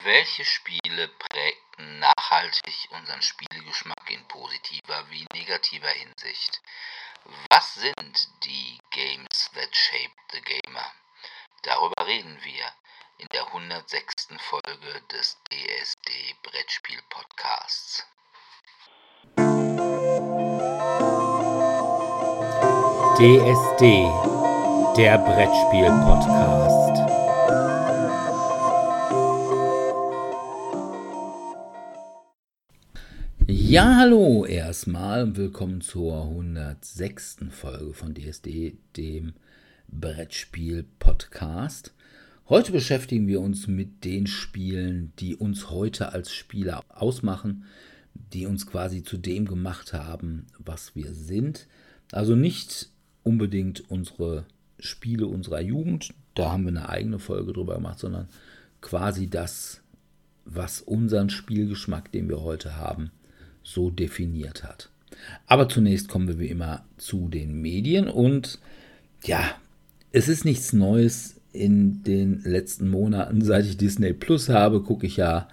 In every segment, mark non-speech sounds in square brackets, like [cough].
Welche Spiele prägten nachhaltig unseren Spielegeschmack in positiver wie negativer Hinsicht? Was sind die Games that shaped the gamer? Darüber reden wir in der 106. Folge des DSD Brettspiel Podcasts. DSD, der Brettspiel Podcast. Ja, hallo erstmal und willkommen zur 106. Folge von DSD, dem Brettspiel Podcast. Heute beschäftigen wir uns mit den Spielen, die uns heute als Spieler ausmachen, die uns quasi zu dem gemacht haben, was wir sind. Also nicht unbedingt unsere Spiele unserer Jugend, da haben wir eine eigene Folge drüber gemacht, sondern quasi das, was unseren Spielgeschmack, den wir heute haben, so definiert hat. Aber zunächst kommen wir wie immer zu den Medien und ja, es ist nichts Neues in den letzten Monaten. [laughs] Seit ich Disney Plus habe, gucke ich ja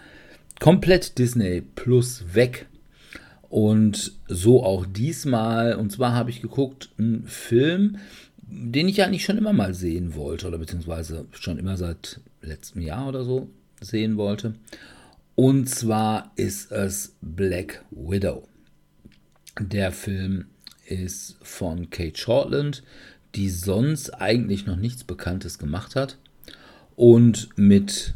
komplett Disney Plus weg. Und so auch diesmal. Und zwar habe ich geguckt, einen Film, den ich eigentlich schon immer mal sehen wollte, oder beziehungsweise schon immer seit letztem Jahr oder so sehen wollte. Und zwar ist es Black Widow. Der Film ist von Kate Shortland, die sonst eigentlich noch nichts Bekanntes gemacht hat. Und mit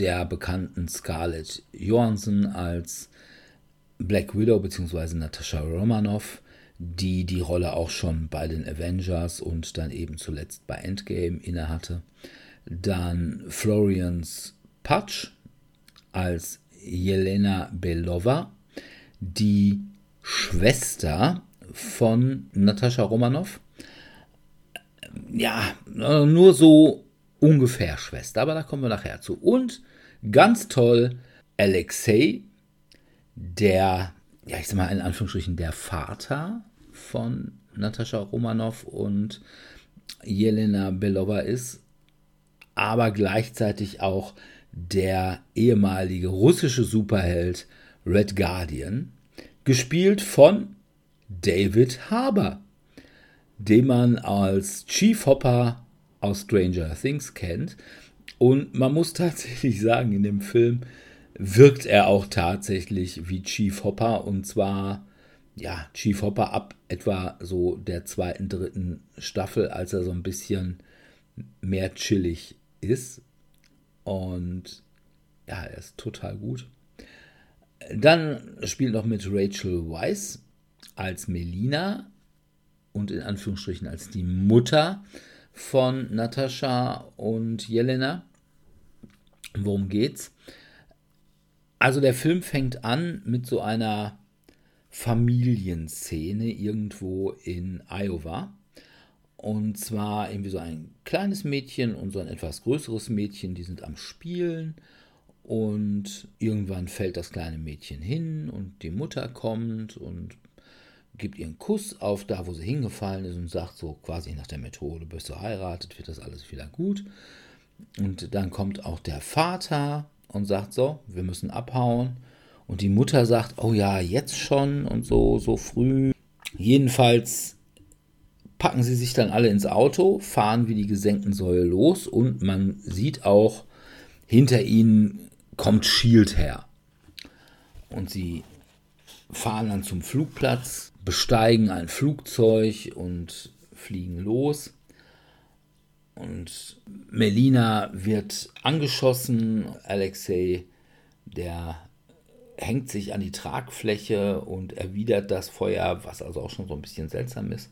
der bekannten Scarlett Johansson als Black Widow bzw. Natascha Romanoff, die die Rolle auch schon bei den Avengers und dann eben zuletzt bei Endgame innehatte. Dann Florians Patch, als Jelena Belova, die Schwester von Natascha Romanoff. Ja, nur so ungefähr Schwester, aber da kommen wir nachher zu. Und ganz toll, Alexei, der, ja, ich sag mal in Anführungsstrichen, der Vater von Natascha Romanoff und Jelena Belova ist, aber gleichzeitig auch der ehemalige russische Superheld Red Guardian, gespielt von David Harbour, den man als Chief Hopper aus Stranger Things kennt. Und man muss [laughs] tatsächlich sagen, in dem Film wirkt er auch tatsächlich wie Chief Hopper und zwar ja, Chief Hopper ab etwa so der zweiten, dritten Staffel, als er so ein bisschen mehr chillig ist. Und ja, er ist total gut. Dann spielt noch mit Rachel Weisz als Melina und in Anführungsstrichen als die Mutter von Natascha und Jelena. Worum geht's? Also der Film fängt an mit so einer Familienszene irgendwo in Iowa. Und zwar irgendwie so ein kleines Mädchen und so ein etwas größeres Mädchen, die sind am Spielen. Und irgendwann fällt das kleine Mädchen hin und die Mutter kommt und gibt ihren Kuss auf da, wo sie hingefallen ist und sagt so quasi nach der Methode, bist du heiratet, wird das alles wieder gut. Und dann kommt auch der Vater und sagt so, wir müssen abhauen. Und die Mutter sagt, oh ja, jetzt schon und so, so früh. Jedenfalls packen sie sich dann alle ins Auto, fahren wie die gesenkten Säue los und man sieht auch, hinter ihnen kommt Shield her. Und sie fahren dann zum Flugplatz, besteigen ein Flugzeug und fliegen los. Und Melina wird angeschossen. Alexei, der hängt sich an die Tragfläche und erwidert das Feuer, was also auch schon so ein bisschen seltsam ist.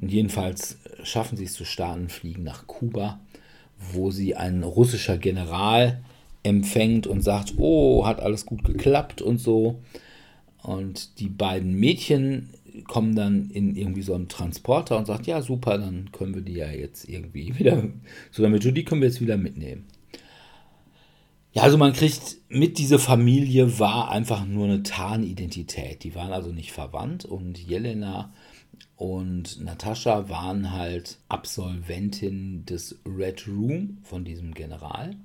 Und jedenfalls schaffen sie es zu starten, fliegen nach Kuba, wo sie ein russischer General empfängt und sagt, oh, hat alles gut geklappt und so. Und die beiden Mädchen kommen dann in irgendwie so einen Transporter und sagt, ja, super, dann können wir die ja jetzt irgendwie [laughs] wieder, so damit die können wir jetzt wieder mitnehmen. Ja, also man kriegt mit, diese Familie war einfach nur eine Tarnidentität. Die waren also nicht verwandt und Jelena und Natascha waren halt Absolventin des Red Room von diesem General.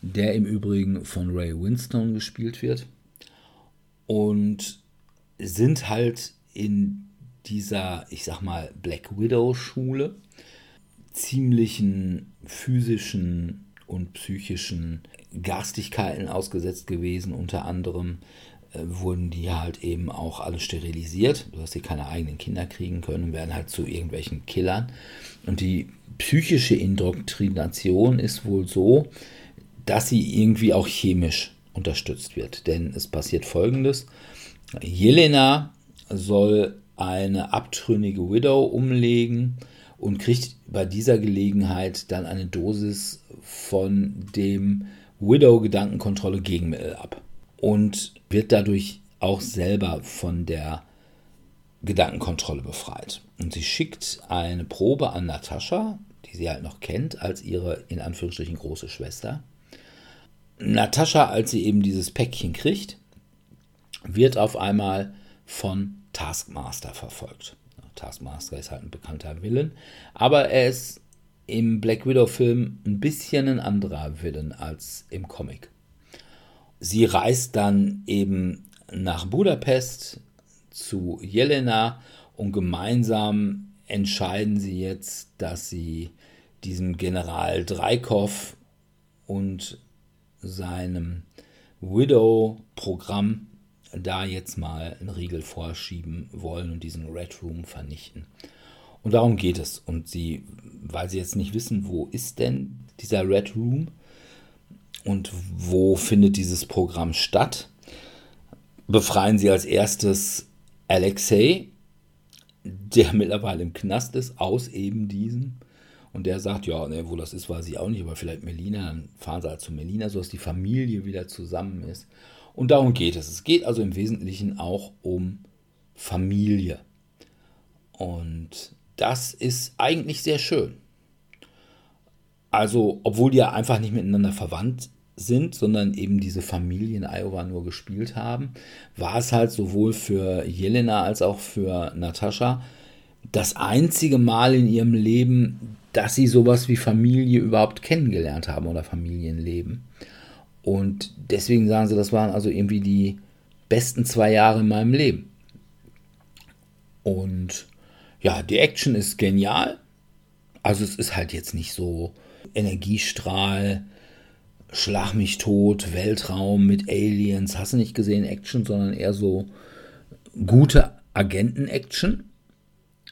der im Übrigen von Ray Winstone gespielt wird. Und sind halt in dieser, ich sag mal, Black Widow-Schule ziemlichen physischen und psychischen Garstigkeiten ausgesetzt gewesen. Unter anderem wurden die halt eben auch alle sterilisiert, dass sie keine eigenen Kinder kriegen können und werden halt zu irgendwelchen Killern. Und die psychische Indoktrination ist wohl so, dass sie irgendwie auch chemisch unterstützt wird. Denn es passiert folgendes: Jelena soll eine abtrünnige Widow umlegen und kriegt bei dieser Gelegenheit dann eine Dosis von dem Widow-Gedankenkontrolle Gegenmittel ab und wird dadurch auch selber von der Gedankenkontrolle befreit. Und sie schickt eine Probe an Natascha, die sie halt noch kennt, als ihre in Anführungsstrichen große Schwester. Natascha, als sie eben dieses Päckchen kriegt, wird auf einmal von Taskmaster verfolgt. Taskmaster ist halt ein bekannter Villain, aber er ist im Black Widow-Film ein bisschen ein anderer Villain als im Comic. Sie reist dann eben nach Budapest zu Jelena und gemeinsam entscheiden sie jetzt, dass sie diesem General Dreikov und seinem Widow-Programm da jetzt mal einen Riegel vorschieben wollen und diesen Red Room vernichten. Und darum geht es. Und sie, weil sie jetzt nicht wissen, wo ist denn dieser Red Room und wo findet dieses Programm statt, befreien sie als erstes Alexei, der [laughs] mittlerweile im Knast ist, aus eben diesem. Und der sagt, ja, ne, wo das ist, weiß ich auch nicht, aber vielleicht Melina, dann fahren sie halt zu Melina, sodass die Familie wieder zusammen ist. Und darum geht es. Es geht also im Wesentlichen auch um Familie. Und das ist eigentlich sehr schön. Also, obwohl die ja einfach nicht miteinander verwandt sind, sondern eben diese Familie in Iowa nur gespielt haben, war es halt sowohl für Jelena als auch für Natascha das einzige Mal in ihrem Leben, dass sie sowas wie Familie überhaupt kennengelernt haben oder Familienleben. Und deswegen sagen sie, das waren also irgendwie die besten zwei Jahre in meinem Leben. Und ja, die Action ist genial. Also es ist halt jetzt nicht so Energiestrahl, Schlag mich tot, Weltraum mit Aliens, hast du nicht gesehen, Action, sondern eher so gute Agenten-Action.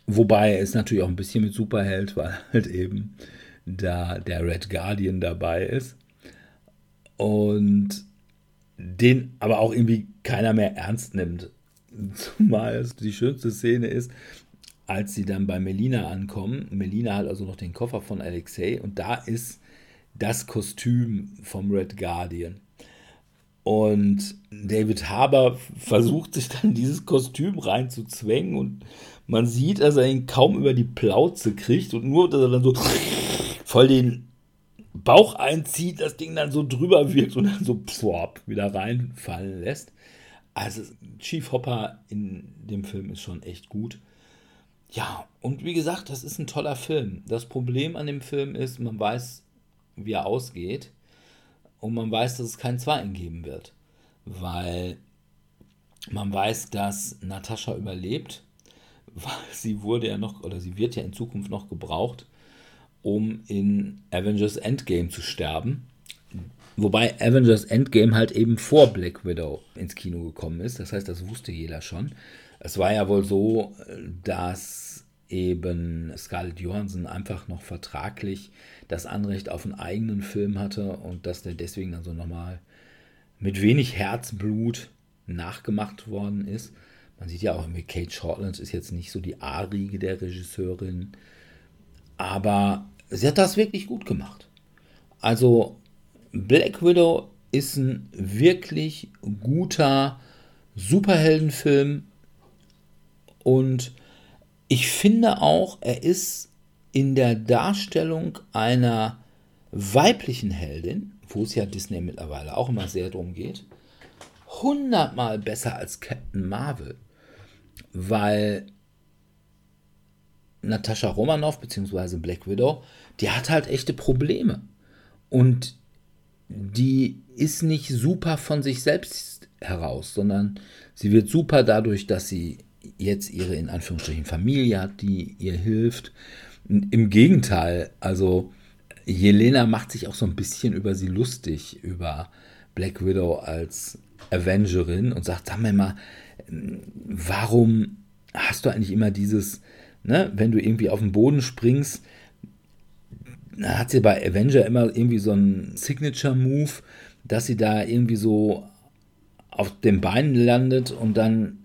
Wobei es natürlich auch ein bisschen mit Superheld, weil halt eben da der Red Guardian dabei ist und den aber auch irgendwie keiner mehr ernst nimmt. [laughs] Zumal es die schönste Szene ist, als sie dann bei Melina ankommen. Melina hat also noch den Koffer von Alexei und da ist das Kostüm vom Red Guardian. Und David Harbour versucht sich dann dieses Kostüm reinzuzwängen und man sieht, dass er ihn kaum über die Plauze kriegt und nur, dass er dann so voll den Bauch einzieht, das Ding dann so drüber wirkt und dann so pfop, wieder reinfallen lässt. Also Chief Hopper in dem Film ist schon echt gut. Ja, und wie gesagt, das ist ein toller Film. Das Problem an dem Film ist, man weiß, wie er ausgeht und man weiß, dass es keinen zweiten geben wird, weil man weiß, dass Natascha überlebt, [laughs] weil sie wurde ja noch oder sie wird ja in Zukunft noch gebraucht um in Avengers Endgame zu sterben. Wobei Avengers Endgame halt eben vor Black Widow ins Kino gekommen ist. Das heißt, das wusste jeder schon. Es war ja wohl so, dass eben Scarlett Johansson einfach noch vertraglich das Anrecht auf einen eigenen Film hatte und dass der deswegen dann so nochmal mit wenig Herzblut nachgemacht worden ist. Man sieht ja auch, Kate Shortland ist jetzt nicht so die A-Riege der Regisseurin, aber sie hat das wirklich gut gemacht. Also Black Widow ist ein wirklich guter Superheldenfilm und ich finde auch, er ist in der Darstellung einer weiblichen Heldin, wo es ja Disney mittlerweile auch immer sehr drum geht, hundertmal besser als Captain Marvel, weil Natascha Romanoff bzw. Black Widow, die hat halt echte Probleme. Und die ist nicht super von sich selbst heraus, sondern sie wird super dadurch, dass sie jetzt ihre in Anführungsstrichen Familie hat, die ihr hilft. Im Gegenteil, also Jelena macht sich auch so ein bisschen über sie lustig, über Black Widow als Avengerin und sagt, sag mir mal, warum hast du eigentlich immer dieses, ne, wenn du irgendwie auf den Boden springst, hat sie bei Avenger immer irgendwie so einen Signature-Move, dass sie da irgendwie so auf den Beinen landet und dann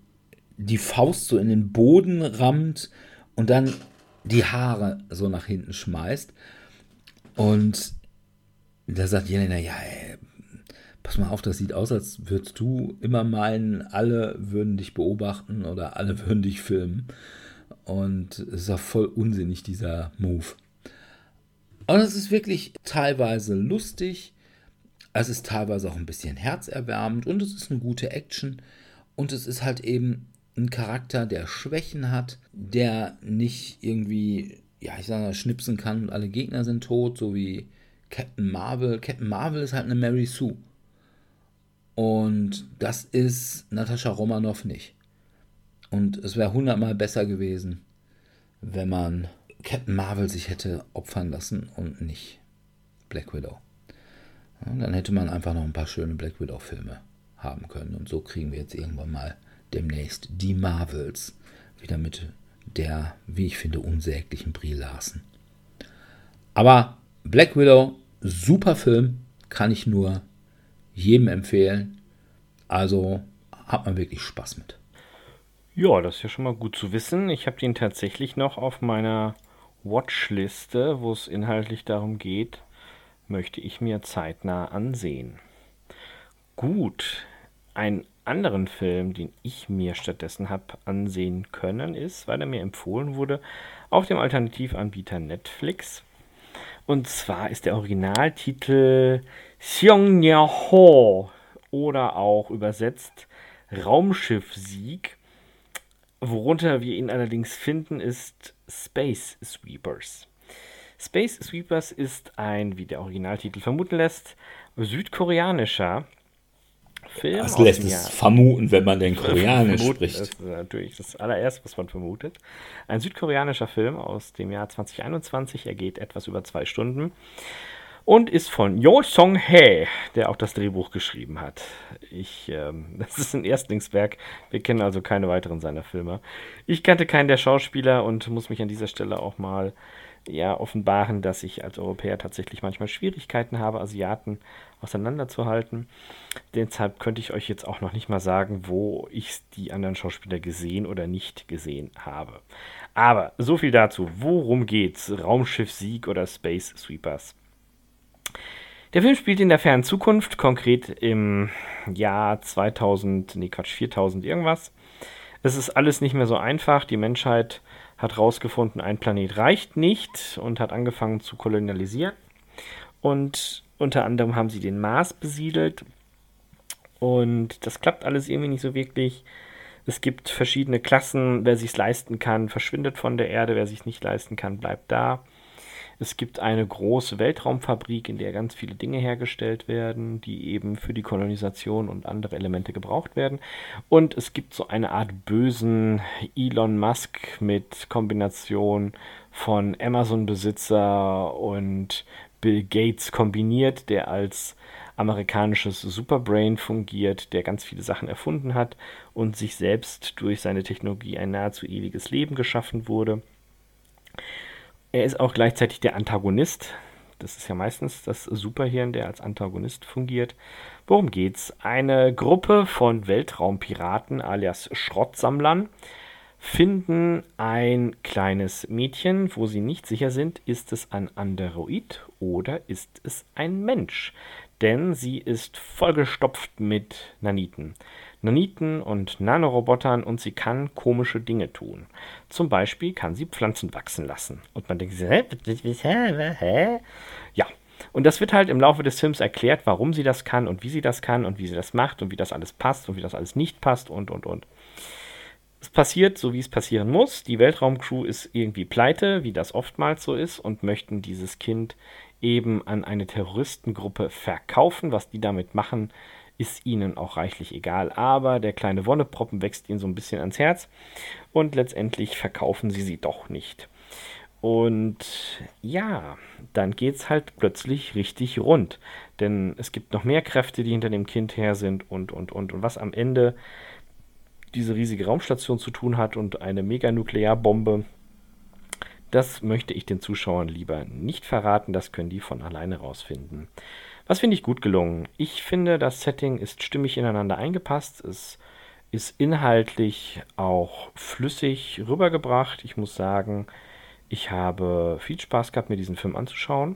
die Faust so in den Boden rammt und dann die Haare so nach hinten schmeißt. Und da sagt Jelena, ja, ey, pass mal auf, das sieht aus, als würdest du immer meinen, alle würden dich beobachten oder alle würden dich filmen. Und es ist auch voll unsinnig, dieser Move. Und es ist wirklich teilweise lustig, es ist teilweise auch ein bisschen herzerwärmend und es ist eine gute Action. Und es ist halt eben ein Charakter, der Schwächen hat, der nicht irgendwie, ja, ich sage schnipsen kann und alle Gegner sind tot, so wie Captain Marvel. Captain Marvel ist halt eine Mary Sue. Und das ist Natascha Romanoff nicht. Und es wäre hundertmal besser gewesen, wenn man Captain Marvel sich hätte opfern lassen und nicht Black Widow. Ja, dann hätte man einfach noch ein paar schöne Black Widow-Filme haben können. Und so kriegen wir jetzt irgendwann mal demnächst die Marvels wieder mit der, wie ich finde, unsäglichen Brie Larsen. Aber Black Widow, super Film, kann ich nur jedem empfehlen. Also hat man wirklich Spaß mit. Ja, das ist ja schon mal gut zu wissen. Ich habe den tatsächlich noch auf meiner Watchliste, wo es inhaltlich darum geht, möchte ich mir zeitnah ansehen. Gut, einen anderen Film, den ich mir stattdessen habe ansehen können, ist, weil er mir empfohlen wurde, auf dem Alternativanbieter Netflix. Und zwar ist der Originaltitel Seong Ho oder auch übersetzt Raumschiff-Sieg. Worunter wir ihn allerdings finden, ist Space Sweepers. Space Sweepers ist ein, wie der Originaltitel vermuten lässt, südkoreanischer Film. Das lässt es vermuten, wenn man den Koreanisch spricht. Das ist natürlich das allererste, was man vermutet. Ein südkoreanischer Film aus dem Jahr 2021. Er geht etwas über zwei Stunden und ist von Yo Song-hae, der auch das Drehbuch geschrieben hat. Ich, ähm, [laughs] das ist ein Erstlingswerk. Wir kennen also keine weiteren seiner Filme. Ich kannte keinen der Schauspieler und muss mich an dieser Stelle auch mal ja, offenbaren, dass ich als Europäer tatsächlich manchmal Schwierigkeiten habe, Asiaten auseinanderzuhalten. Deshalb könnte ich euch jetzt auch noch nicht mal sagen, wo ich die anderen Schauspieler gesehen oder nicht gesehen habe. Aber so viel dazu. Worum geht's? Raumschiff Sieg oder Space Sweepers? Der Film spielt in der fernen Zukunft, konkret im Jahr 2000, nee Quatsch, 4000 irgendwas. Es ist alles nicht mehr so einfach. Die Menschheit hat herausgefunden, ein Planet reicht nicht und hat angefangen zu kolonialisieren. Und unter anderem haben sie den Mars besiedelt. Und das klappt alles irgendwie nicht so wirklich. Es gibt verschiedene Klassen. Wer sich leisten kann, verschwindet von der Erde. Wer sich nicht leisten kann, bleibt da. Es gibt eine große Weltraumfabrik, in der ganz viele Dinge hergestellt werden, die eben für die Kolonisation und andere Elemente gebraucht werden. Und es gibt so eine Art bösen Elon Musk mit Kombination von Amazon-Besitzer und Bill Gates kombiniert, der als amerikanisches Superbrain fungiert, der ganz viele Sachen erfunden hat und sich selbst durch seine Technologie ein nahezu ewiges Leben geschaffen wurde. Er ist auch gleichzeitig der Antagonist. Das ist ja meistens das Superhirn, der als Antagonist fungiert. Worum geht's? Eine Gruppe von Weltraumpiraten alias Schrottsammlern finden ein kleines Mädchen, wo sie nicht sicher sind, ist es ein Android oder ist es ein Mensch. Denn sie ist vollgestopft mit Naniten. Naniten und Nanorobotern und sie kann komische Dinge tun. Zum Beispiel kann sie Pflanzen wachsen lassen. Und man denkt sich, hä? Ja. Und das wird halt im Laufe des Films erklärt, warum sie das kann und wie sie das kann und wie sie das macht und wie das alles passt und wie das alles nicht passt und und und. Es passiert so, wie es passieren muss. Die Weltraumcrew ist irgendwie pleite, wie das oftmals so ist, und möchten dieses Kind eben an eine Terroristengruppe verkaufen. Was die damit machen, ist ihnen auch reichlich egal. Aber der kleine Wonneproppen wächst ihnen so ein bisschen ans Herz und letztendlich verkaufen sie sie doch nicht. Und ja, dann geht es halt plötzlich richtig rund. Denn es gibt noch mehr Kräfte, die hinter dem Kind her sind und, und, und. Und was am Ende diese riesige Raumstation zu tun hat und eine Meganuklearbombe, das möchte ich den Zuschauern lieber nicht verraten, das können die von alleine rausfinden. Was finde ich gut gelungen? Ich finde, das Setting ist stimmig ineinander eingepasst. Es ist inhaltlich auch flüssig rübergebracht. Ich muss sagen, ich habe viel Spaß gehabt, mir diesen Film anzuschauen.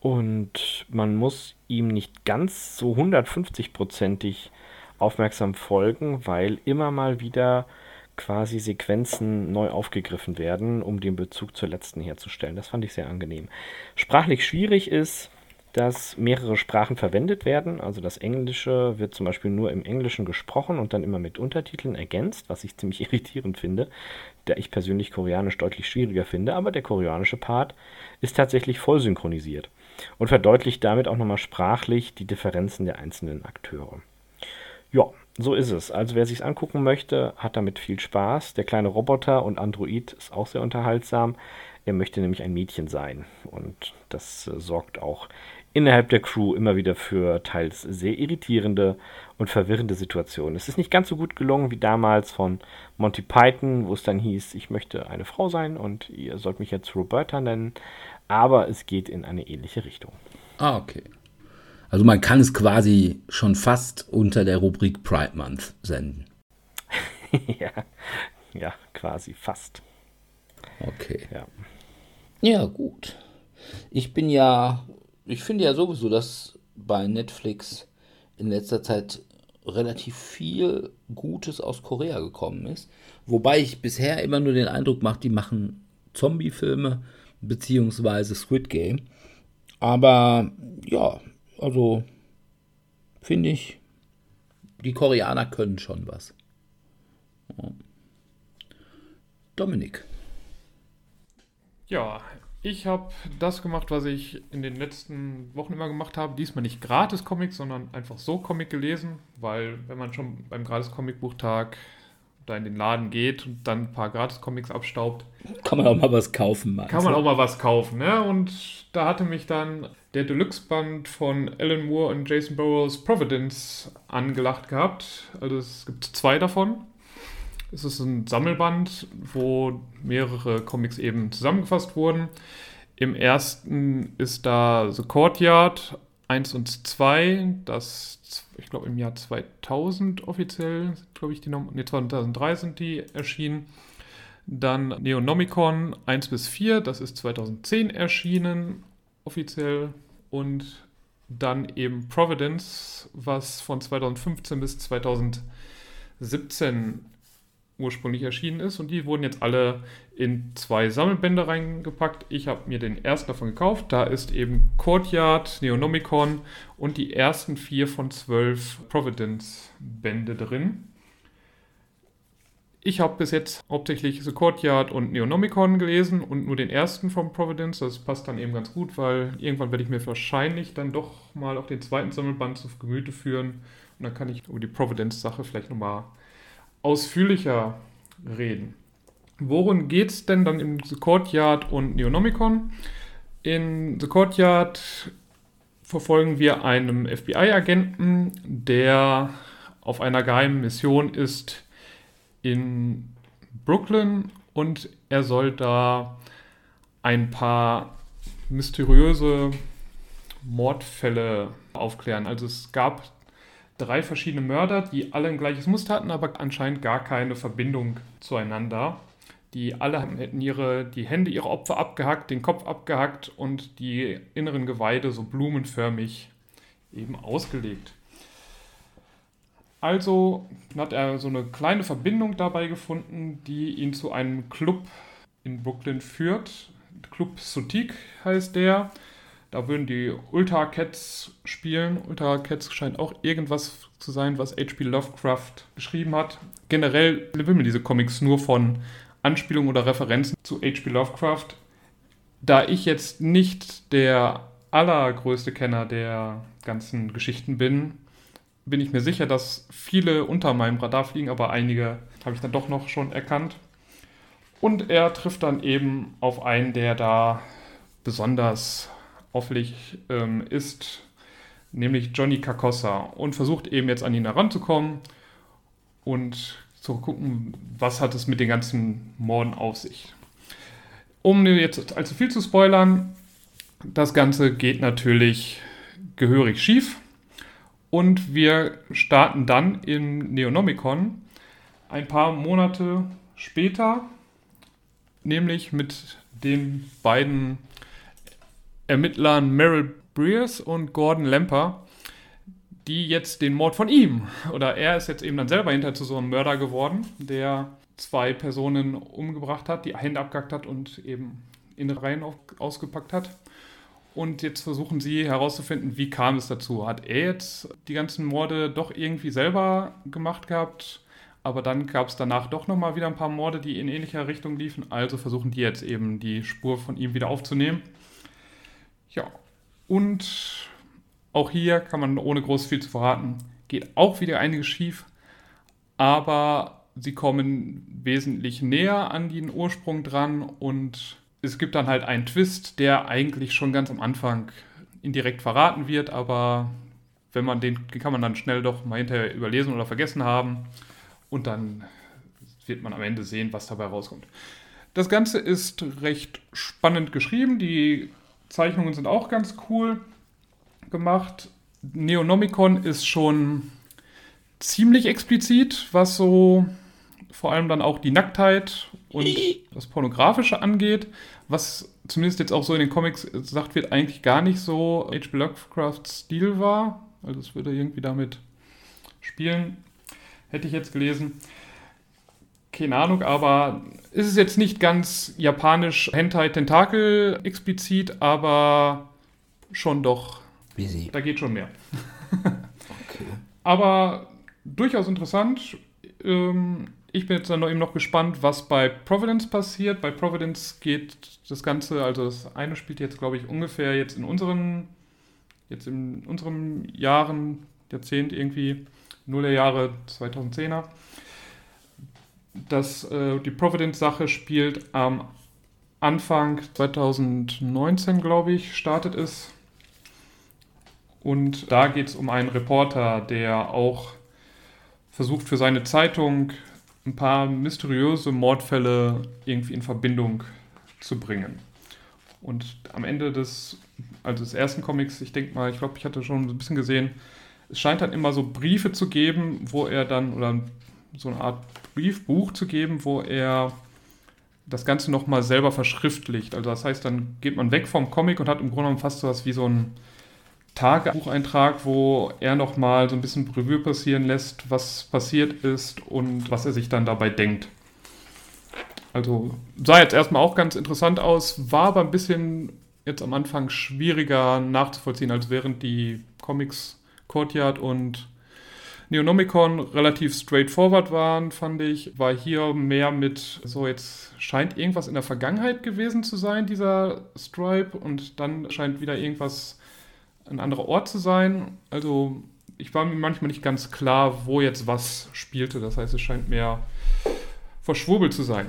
Und man muss ihm nicht ganz so 150-prozentig aufmerksam folgen, weil immer mal wieder quasi Sequenzen neu aufgegriffen werden, um den Bezug zur letzten herzustellen. Das fand ich sehr angenehm. Sprachlich schwierig ist, dass mehrere Sprachen verwendet werden. Also das Englische wird zum Beispiel nur im Englischen gesprochen und dann immer mit Untertiteln ergänzt, was ich ziemlich [laughs] irritierend finde, da ich persönlich Koreanisch deutlich schwieriger finde. Aber der koreanische Part ist tatsächlich voll synchronisiert und verdeutlicht damit auch nochmal sprachlich die Differenzen der einzelnen Akteure. Ja, so ist es. Also wer sich angucken möchte, hat damit viel Spaß. Der kleine Roboter und Android ist auch sehr unterhaltsam. Er möchte nämlich ein Mädchen sein. Und das äh, sorgt auch innerhalb der Crew immer wieder für teils sehr irritierende und verwirrende Situationen. Es ist nicht ganz so gut gelungen wie damals von Monty Python, wo es dann hieß, ich möchte eine Frau sein und ihr sollt mich jetzt Roberta nennen. Aber es geht in eine ähnliche Richtung. Ah, okay. Also man kann es quasi schon fast unter der Rubrik Pride Month senden. [laughs] ja, ja, quasi fast. Okay. Ja. ja, gut. Ich bin ja, ich finde ja sowieso, dass bei Netflix in letzter Zeit relativ viel Gutes aus Korea gekommen ist. Wobei ich bisher immer nur den Eindruck mache, die machen Zombie-Filme beziehungsweise Squid Game. Aber ja, also finde ich, die Koreaner können schon was. Dominik. Ja, ich habe das gemacht, was ich in den letzten Wochen immer gemacht habe. Diesmal nicht gratis Comic, sondern einfach so Comic gelesen, weil wenn man schon beim gratis Comicbuchtag da in den Laden geht und dann ein paar Gratis-Comics abstaubt. Kann man auch mal was kaufen, Kann man auch mal was kaufen, ne? Und da hatte mich dann der Deluxe-Band von Alan Moore und Jason Burroughs Providence angelacht gehabt. Also es gibt zwei davon. Es ist ein Sammelband, wo mehrere Comics eben zusammengefasst wurden. Im ersten ist da The Courtyard 1 und 2, das ich glaube im Jahr 2000 offiziell, glaube ich, die ne, 2003 sind die erschienen. Dann Neonomicon 1 bis 4, das ist 2010 erschienen, offiziell. Und dann eben Providence, was von 2015 bis 2017 ursprünglich erschienen ist. Und die wurden jetzt alle in zwei Sammelbände reingepackt. Ich habe mir den ersten davon gekauft. Da ist eben Courtyard, Neonomicon und die ersten vier von zwölf Providence-Bände drin. Ich habe bis jetzt hauptsächlich The Courtyard und Neonomicon gelesen und nur den ersten von Providence. Das passt dann eben ganz gut, weil irgendwann werde ich mir wahrscheinlich dann doch mal auch den zweiten Sammelband zu Gemüte führen. Und dann kann ich über die Providence-Sache vielleicht nochmal ausführlicher reden. Worum geht es denn dann in The Courtyard und Neonomicon? In The Courtyard verfolgen wir einen FBI-Agenten, der auf einer geheimen Mission ist in Brooklyn und er soll da ein paar mysteriöse Mordfälle aufklären. Also es gab drei verschiedene Mörder, die alle ein gleiches Muster hatten, aber anscheinend gar keine Verbindung zueinander. Die alle hätten ihre, die Hände ihrer Opfer abgehackt, den Kopf abgehackt und die inneren Geweide so blumenförmig eben ausgelegt. Also hat er so eine kleine Verbindung dabei gefunden, die ihn zu einem Club in Brooklyn führt. Club Sotik heißt der. Da würden die Ultra Cats spielen. Ultra Cats scheint auch irgendwas zu sein, was H.P. Lovecraft geschrieben hat. Generell wimmeln diese Comics nur von Anspielungen oder Referenzen zu H.P. Lovecraft. Da ich jetzt nicht der allergrößte Kenner der ganzen Geschichten bin, bin ich mir sicher, dass viele unter meinem Radar fliegen, aber einige habe ich dann doch noch schon erkannt. Und er trifft dann eben auf einen, der da besonders auffällig ähm, ist, nämlich Johnny Carcossa, und versucht eben jetzt an ihn heranzukommen und zu gucken, was hat es mit den ganzen Morden auf sich. Um jetzt allzu viel zu spoilern, das Ganze geht natürlich gehörig schief. Und wir starten dann in Neonomicon ein paar Monate später, nämlich mit den beiden Ermittlern Meryl Breers und Gordon Lemper, die jetzt den Mord von ihm, oder er ist jetzt eben dann selber hinterher zu so einem Mörder geworden, der zwei Personen umgebracht hat, die Hände abgehackt hat und eben in Reihen ausgepackt hat. Und jetzt versuchen sie herauszufinden, wie kam es dazu. Hat er jetzt die ganzen Morde doch irgendwie selber gemacht gehabt? Aber dann gab es danach doch nochmal wieder ein paar Morde, die in ähnlicher Richtung liefen. Also versuchen die jetzt eben die Spur von ihm wieder aufzunehmen. Ja, und auch hier kann man ohne groß viel zu verraten, geht auch wieder einiges schief. Aber sie kommen wesentlich näher an den Ursprung dran und es gibt dann halt einen Twist, der eigentlich schon ganz am Anfang indirekt verraten wird, aber wenn man den, den kann man dann schnell doch mal hinterher überlesen oder vergessen haben und dann wird man am Ende sehen, was dabei rauskommt. Das Ganze ist recht spannend geschrieben, die Zeichnungen sind auch ganz cool gemacht. Neonomicon ist schon ziemlich explizit, was so vor allem dann auch die Nacktheit und [laughs] das Pornografische angeht, was zumindest jetzt auch so in den Comics gesagt wird, eigentlich gar nicht so H.P. Lovecrafts Stil war. Also es würde irgendwie damit spielen, hätte ich jetzt gelesen. Keine Ahnung, aber ist es jetzt nicht ganz japanisch Hentai Tentakel explizit, aber schon doch. Sie. Da geht schon mehr. [laughs] okay. Aber durchaus interessant. Ähm, ich bin jetzt dann eben noch gespannt, was bei Providence passiert. Bei Providence geht das Ganze, also das eine spielt jetzt, glaube ich, ungefähr jetzt in unseren, jetzt in unseren Jahren, Jahrzehnt irgendwie, Nuller Jahre 2010er. Das, äh, die Providence-Sache spielt am Anfang 2019, glaube ich, startet es. Und da geht es um einen Reporter, der auch versucht für seine Zeitung ein paar mysteriöse Mordfälle irgendwie in Verbindung zu bringen. Und am Ende des, also des ersten Comics, ich denke mal, ich glaube, ich hatte schon ein bisschen gesehen, es scheint dann immer so Briefe zu geben, wo er dann, oder so eine Art Briefbuch zu geben, wo er das Ganze nochmal selber verschriftlicht. Also das heißt, dann geht man weg vom Comic und hat im Grunde genommen fast so was wie so ein Tagebucheintrag, wo er nochmal so ein bisschen Revue passieren lässt, was passiert ist und was er sich dann dabei denkt. Also sah jetzt erstmal auch ganz interessant aus, war aber ein bisschen jetzt am Anfang schwieriger nachzuvollziehen, als während die Comics Courtyard und Neonomicon relativ straightforward waren, fand ich, war hier mehr mit, so jetzt scheint irgendwas in der Vergangenheit gewesen zu sein, dieser Stripe, und dann scheint wieder irgendwas ein anderer Ort zu sein. Also ich war mir manchmal nicht ganz klar, wo jetzt was spielte. Das heißt, es scheint mehr verschwurbelt zu sein.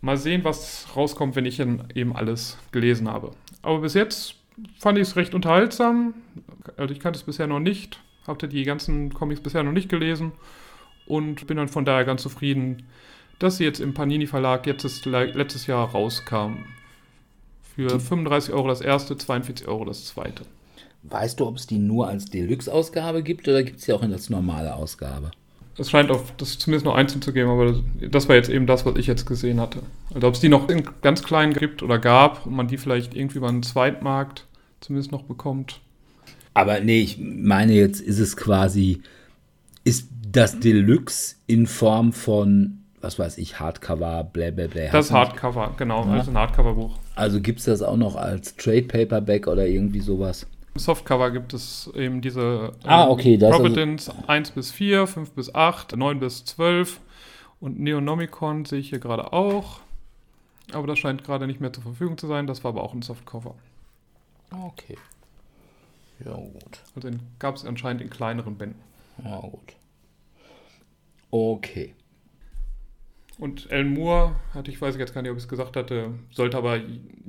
Mal sehen, was rauskommt, wenn ich eben alles gelesen habe. Aber bis jetzt fand ich es recht unterhaltsam. Also ich kannte es bisher noch nicht, hatte die ganzen Comics bisher noch nicht gelesen und bin dann von daher ganz zufrieden, dass sie jetzt im Panini Verlag jetzt letztes Jahr rauskam. Für 35 Euro das erste, 42 Euro das zweite. Weißt du, ob es die nur als Deluxe-Ausgabe gibt oder gibt es die auch in als normale Ausgabe? Es scheint auf das zumindest noch einzeln zu geben, aber das, das, war jetzt eben das, was ich jetzt gesehen hatte. Also ob es die noch in ganz klein gibt oder gab und man die vielleicht irgendwie über einen Zweitmarkt zumindest noch bekommt. Aber nee, ich meine jetzt ist es quasi, ist das Deluxe in Form von, was weiß ich, Hardcover, blablabla. Das Hardcover, genau, ja. also ein Hardcover-Buch. Also gibt es das auch noch als Trade Paperback oder irgendwie sowas? Softcover gibt es eben diese ah, okay, das Providence also 1 bis 4, 5 bis 8, 9 bis 12 und Neonomicon sehe ich hier gerade auch. Aber das scheint gerade nicht mehr zur Verfügung zu sein. Das war aber auch ein Softcover. Okay. Ja, gut. Also gab es anscheinend in kleineren Bänden. Ja, gut. Okay. Und Alan Moore, hatte ich weiß jetzt gar nicht, ob ich es gesagt hatte, sollte aber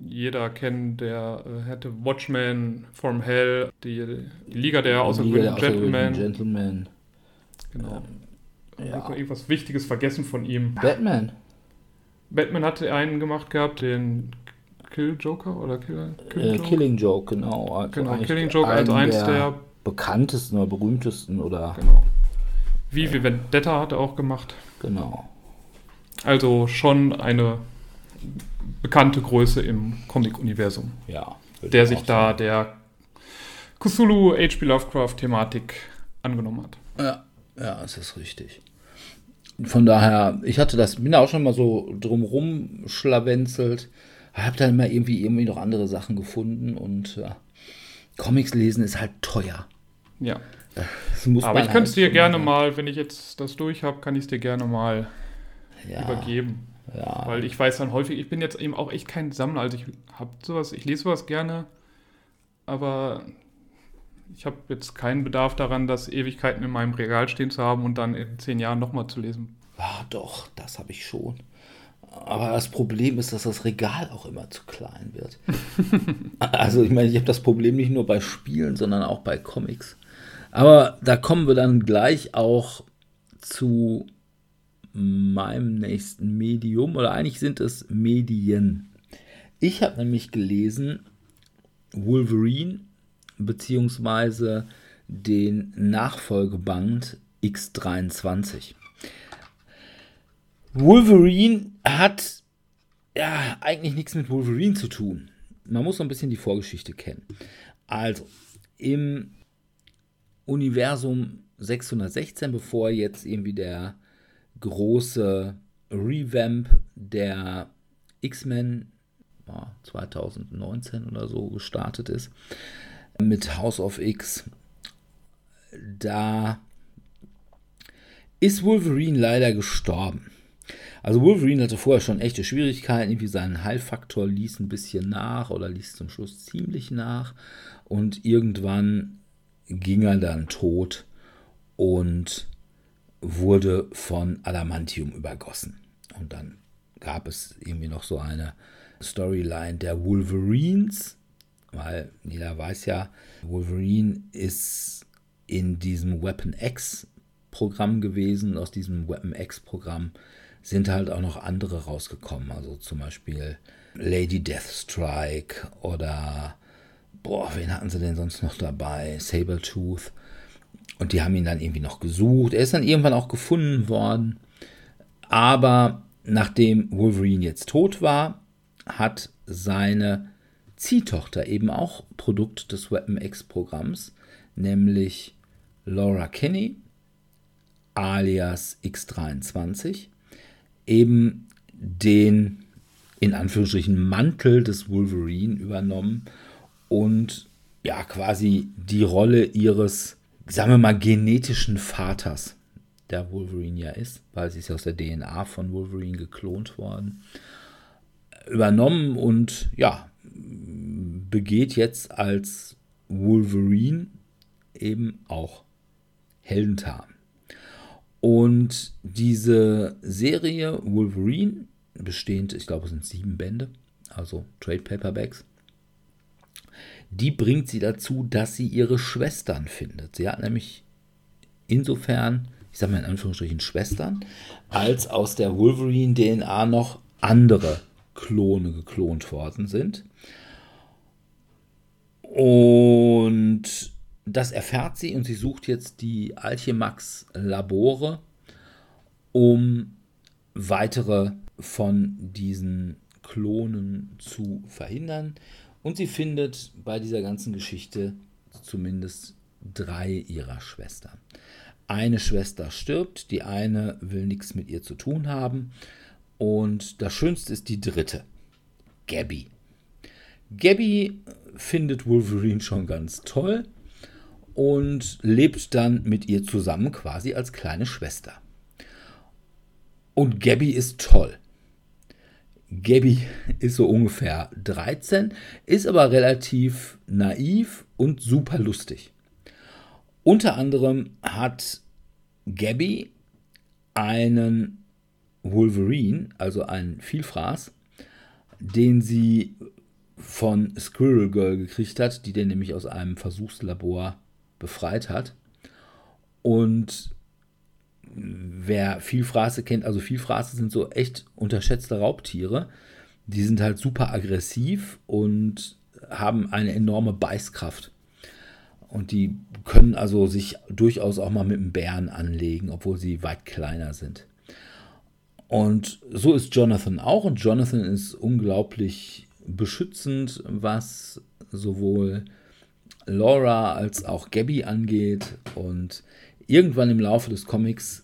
jeder kennen, der äh, hätte Watchmen, From Hell, die, die Liga der außergewöhnlichen Gentlemen. Gentleman. Genau. Ähm, ja. Irgendwas Wichtiges vergessen von ihm. Batman. Batman hatte einen gemacht gehabt, den Kill Joker oder Kill, Kill äh, Joke? Killing Joke, genau. Also genau, Killing Joke als eins der, der, bekanntesten oder berühmtesten oder. Genau. Wie wie Vendetta hat er auch gemacht. Genau. Also schon eine bekannte Größe im Comic-Universum. Ja. Der sich da sagen. der Cthulhu H.P. Lovecraft-Thematik angenommen hat. Ja, ja, das ist richtig. Von daher, ich hatte das, bin da auch schon mal so drumrum schlawenzelt, habe dann immer irgendwie irgendwie noch andere Sachen gefunden und ja, Comics lesen ist halt teuer. Ja. Aber ich könnte es dir gerne mal, wenn ich jetzt das durch habe, kann ich es dir gerne mal ja. übergeben. Ja. Weil ich weiß dann häufig, ich bin jetzt eben auch echt kein Sammler, also ich habe sowas, ich lese sowas gerne, aber ich habe jetzt keinen Bedarf daran, das Ewigkeiten in meinem Regal stehen zu haben und dann in zehn Jahren nochmal zu lesen. Ah, doch, das habe ich schon. Aber das Problem ist, dass das Regal auch immer zu klein wird. [laughs] also ich meine, ich habe das Problem nicht nur bei Spielen, sondern auch bei Comics. Aber da kommen wir dann gleich auch zu meinem nächsten Medium, oder eigentlich sind es Medien. Ich habe nämlich gelesen Wolverine beziehungsweise den Nachfolgeband X23. Wolverine hat ja eigentlich nichts mit Wolverine zu tun. Man muss so ein bisschen die Vorgeschichte kennen. Also, im Universum 616, bevor jetzt irgendwie der große Revamp der X-Men 2019 oder so gestartet ist mit House of X. Da ist Wolverine leider gestorben. Also Wolverine hatte vorher schon echte Schwierigkeiten, irgendwie seinen Heilfaktor ließ ein bisschen nach oder ließ zum Schluss ziemlich nach und irgendwann ging er dann tot und wurde von Adamantium übergossen. Und dann gab es irgendwie noch so eine Storyline der Wolverines, weil jeder weiß ja, Wolverine ist in diesem Weapon X Programm gewesen. Aus diesem Weapon X Programm sind halt auch noch andere rausgekommen. Also zum Beispiel Lady Deathstrike oder boah, wen hatten sie denn sonst noch dabei? Sabretooth. Und die haben ihn dann irgendwie noch gesucht. Er ist dann irgendwann auch gefunden worden. Aber nachdem Wolverine jetzt tot war, hat seine Ziehtochter eben auch Produkt des Weapon X-Programms, nämlich Laura Kinney alias X23, eben den in Anführungsstrichen Mantel des Wolverine übernommen und ja quasi die Rolle ihres sagen wir mal, genetischen Vaters, der Wolverine ja ist, weil sie ist aus der DNA von Wolverine geklont worden, übernommen und ja, begeht jetzt als Wolverine eben auch Heldentaten. Und diese Serie Wolverine, bestehend, ich glaube, es sind sieben Bände, also Trade Paperbacks, die bringt sie dazu, dass sie ihre Schwestern findet. Sie hat nämlich insofern, ich sage mal in Anführungsstrichen Schwestern, als aus der Wolverine-DNA noch andere Klone geklont worden sind. Und das erfährt sie und sie sucht jetzt die Alchemax-Labore, um weitere von diesen Klonen zu verhindern. Und sie findet bei dieser ganzen Geschichte zumindest drei ihrer Schwestern. Eine Schwester stirbt, die eine will nichts mit ihr zu tun haben. Und das Schönste ist die dritte, Gabby. Gabby findet Wolverine schon ganz toll und lebt dann mit ihr zusammen quasi als kleine Schwester. Und Gabby ist toll. Gabby [laughs] ist so ungefähr 13, ist aber relativ naiv und super lustig. Unter anderem hat Gabby einen Wolverine, also einen Vielfraß, den sie von Squirrel Girl gekriegt hat, die den nämlich aus einem Versuchslabor befreit hat. Und wer Vielfraße kennt, also Vielfraße sind so echt unterschätzte Raubtiere. Die sind halt super aggressiv und haben eine enorme Beißkraft. Und die können also sich durchaus auch mal mit einem Bären anlegen, obwohl sie weit kleiner sind. Und so ist Jonathan auch. Und Jonathan ist unglaublich beschützend, was sowohl Laura als auch Gabby angeht. Und irgendwann im Laufe des Comics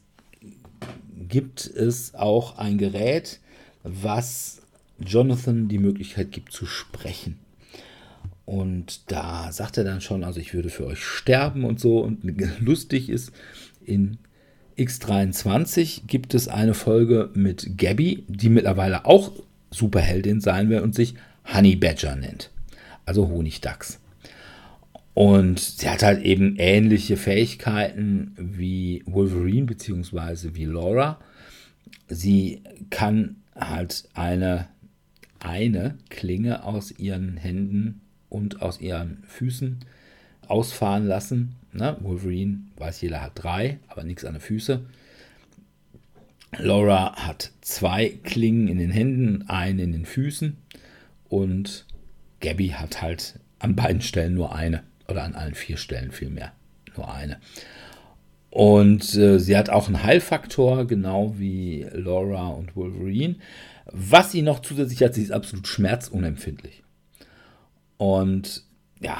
gibt es auch ein Gerät, was Jonathan die Möglichkeit gibt zu sprechen. Und da sagt er dann schon, also ich würde für euch sterben und so. Und [laughs] lustig ist, in X23 gibt es eine Folge mit Gabby, die mittlerweile auch Superheldin sein will und sich Honey Badger nennt. Also Honigdachs. Und sie hat halt eben ähnliche Fähigkeiten wie Wolverine bzw. wie Laura. Sie kann halt eine, eine Klinge aus ihren Händen und aus ihren Füßen ausfahren lassen. Ne? Wolverine, weiß jeder, hat drei, aber nichts an den Füßen. Laura hat zwei Klingen in den Händen, eine in den Füßen. Und Gabby hat halt an beiden Stellen nur eine. Oder an allen vier Stellen vielmehr nur eine. Und äh, sie hat auch einen Heilfaktor, genau wie Laura und Wolverine. Was sie noch zusätzlich hat, sie ist absolut schmerzunempfindlich. Und ja,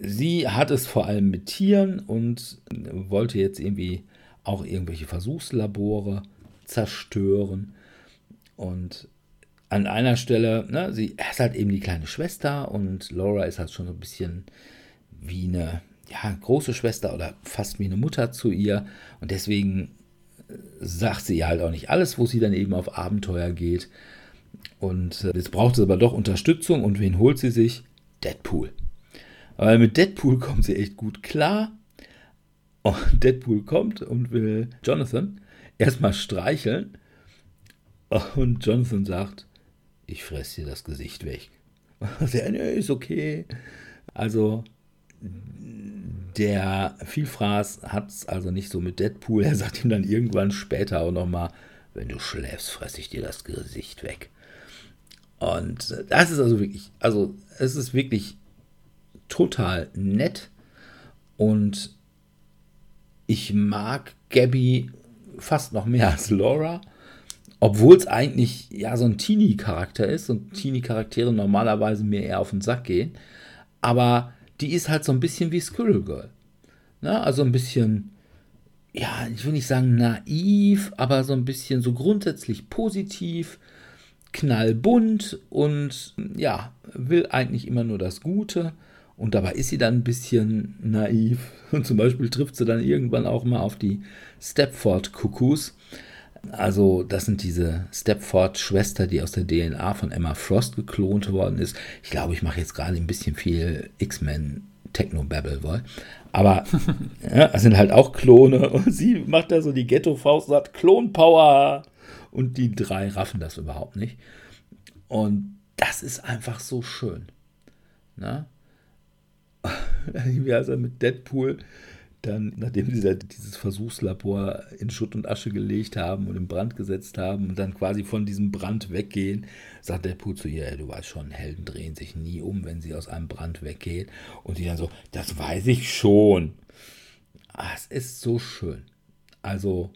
sie hat es vor allem mit Tieren und wollte jetzt irgendwie auch irgendwelche Versuchslabore zerstören. Und an einer Stelle, ne, sie ist halt eben die kleine Schwester und Laura ist halt schon so ein bisschen wie eine ja, große Schwester oder fast wie eine Mutter zu ihr. Und deswegen äh, sagt sie ihr halt auch nicht alles, wo sie dann eben auf Abenteuer geht. Und äh, jetzt braucht sie aber doch Unterstützung. Und wen holt sie sich? Deadpool. Weil mit Deadpool kommt sie echt gut klar. Und [laughs] Deadpool kommt und will Jonathan erstmal streicheln. Und Jonathan sagt, ich fresse dir das Gesicht weg. [laughs] Der, nee, ist okay. Also, der Vielfraß hat es also nicht so mit Deadpool. Er sagt ihm dann irgendwann später auch nochmal, wenn du schläfst, fresse ich dir das Gesicht weg. Und das ist also wirklich, also es ist wirklich total nett und ich mag Gabby fast noch mehr als Laura, obwohl es eigentlich ja so ein Teenie-Charakter ist und Teenie-Charaktere normalerweise mir eher auf den Sack gehen, aber die ist halt so ein bisschen wie Squirrel Girl. Ne? Also ein bisschen, ja, ich will nicht sagen naiv, aber so ein bisschen so grundsätzlich positiv knallbunt und ja, will eigentlich immer nur das Gute. Und dabei ist sie dann ein bisschen naiv. [laughs] Und zum Beispiel trifft sie dann irgendwann auch mal auf die Stepford-Cuckoos. Also, das sind diese Stepford-Schwester, die aus der DNA von Emma Frost geklont worden ist. Ich glaube, ich mache jetzt gerade ein bisschen viel X-Men Techno-Babble wohl. Aber [laughs] ja, das sind halt auch Klone. Und sie macht da so die Ghetto-Faust und sagt: Klon-Power! Und die drei raffen das überhaupt nicht. Und das ist einfach so schön. Ne? [laughs] Wie also mit Deadpool dann, nachdem sie dieses Versuchslabor in Schutt und Asche gelegt haben und in Brand gesetzt haben und dann quasi von diesem Brand weggehen, sagt Deadpool zu ihr, du weißt schon, Helden drehen sich nie um, wenn sie aus einem Brand weggehen. Und sie dann so, das weiß ich schon. Ah, es ist so schön. Also,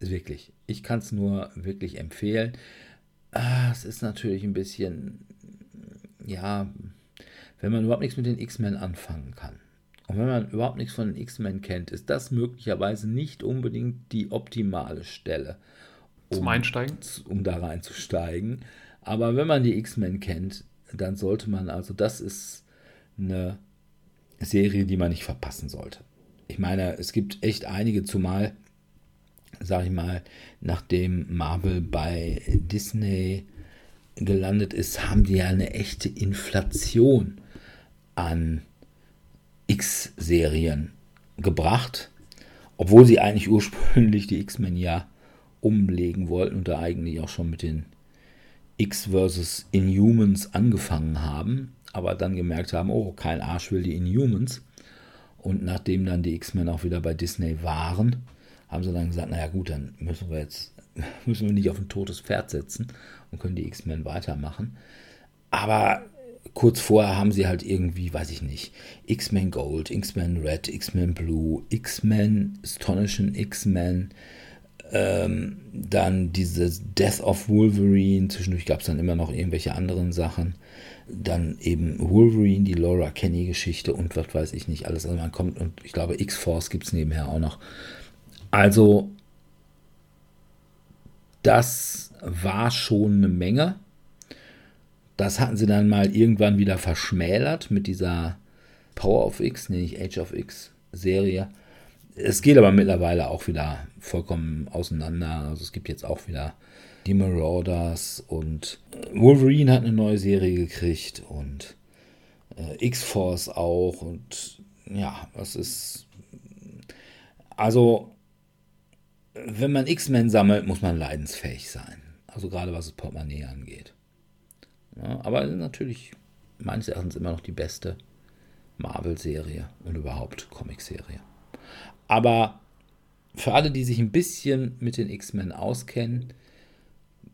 wirklich, ich kann es nur wirklich empfehlen. Ah, es ist natürlich ein bisschen, ja, wenn man überhaupt nichts mit den X-Men anfangen kann. Und wenn man überhaupt nichts von den X-Men kennt, ist das möglicherweise nicht unbedingt die optimale Stelle, um, Zum Einsteigen? um da reinzusteigen. Aber wenn man die X-Men kennt, dann sollte man, also das ist eine Serie, die man nicht verpassen sollte. Ich meine, es gibt echt einige, zumal sag ich mal, nachdem Marvel bei Disney gelandet ist, haben die ja eine echte Inflation an X-Serien gebracht, obwohl sie eigentlich ursprünglich die X-Men ja umlegen wollten und da eigentlich auch schon mit den X vs. Inhumans angefangen haben, aber dann gemerkt haben, oh, kein Arsch will die Inhumans. Und nachdem dann die X-Men auch wieder bei Disney waren, haben sie dann gesagt, naja gut, dann müssen wir jetzt [laughs] müssen wir nicht auf ein totes Pferd setzen und können die X-Men weitermachen. Aber kurz vorher haben sie halt irgendwie, weiß ich nicht, X-Men Gold, X-Men Red, X-Men Blue, X-Men, Astonishing X-Men, ähm, dann dieses Death of Wolverine, zwischendurch gab es dann immer noch irgendwelche anderen Sachen. Dann eben Wolverine, die Laura Kenny-Geschichte und was weiß ich nicht, alles. Also man kommt und ich glaube, X-Force gibt es nebenher auch noch. Also, das war schon eine Menge. Das hatten sie dann mal irgendwann wieder verschmälert mit dieser Power of X, ich Age of X Serie. Es geht aber mittlerweile auch wieder vollkommen auseinander. Also es gibt jetzt auch wieder die Marauders und Wolverine hat eine neue Serie gekriegt und äh, X-Force auch und ja, das ist also wenn man X-Men sammelt, muss man leidensfähig sein. Also gerade was das Portemonnaie angeht. Ja, aber natürlich meines Erachtens immer noch die beste Marvel-Serie und überhaupt Comic-Serie. Aber für alle, die sich ein bisschen mit den X-Men auskennen,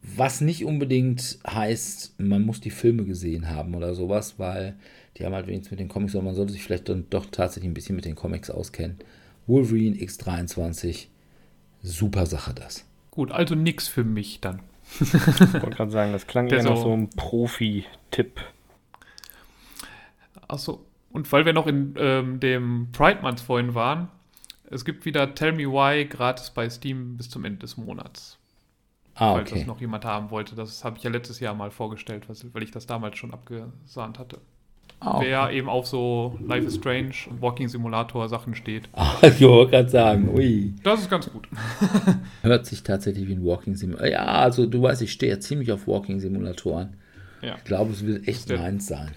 was nicht unbedingt heißt, man muss die Filme gesehen haben oder sowas, weil die haben halt wenigstens mit den Comics, aber man sollte sich vielleicht dann doch tatsächlich ein bisschen mit den Comics auskennen. Wolverine X23 super Sache das. Gut, also nix für mich dann. Ich wollte gerade sagen, das klang ja so noch so ein Profi-Tipp. Achso, und weil wir noch in ähm, dem Pride Month vorhin waren, es gibt wieder Tell Me Why gratis bei Steam bis zum Ende des Monats. Ah, okay. Falls das noch jemand haben wollte. Das habe ich ja letztes Jahr mal vorgestellt, weil ich das damals schon abgesahnt hatte. Okay. Wer eben auf so Life is Strange, Walking Simulator Sachen steht. [laughs] Ah, ich wollte gerade sagen, ui. Das ist ganz gut. [laughs] Hört sich tatsächlich wie ein Walking Simulator. Ja, also du weißt, ich stehe ja ziemlich auf Walking Simulatoren. Ja. Ich glaube, es wird echt der, meins sein.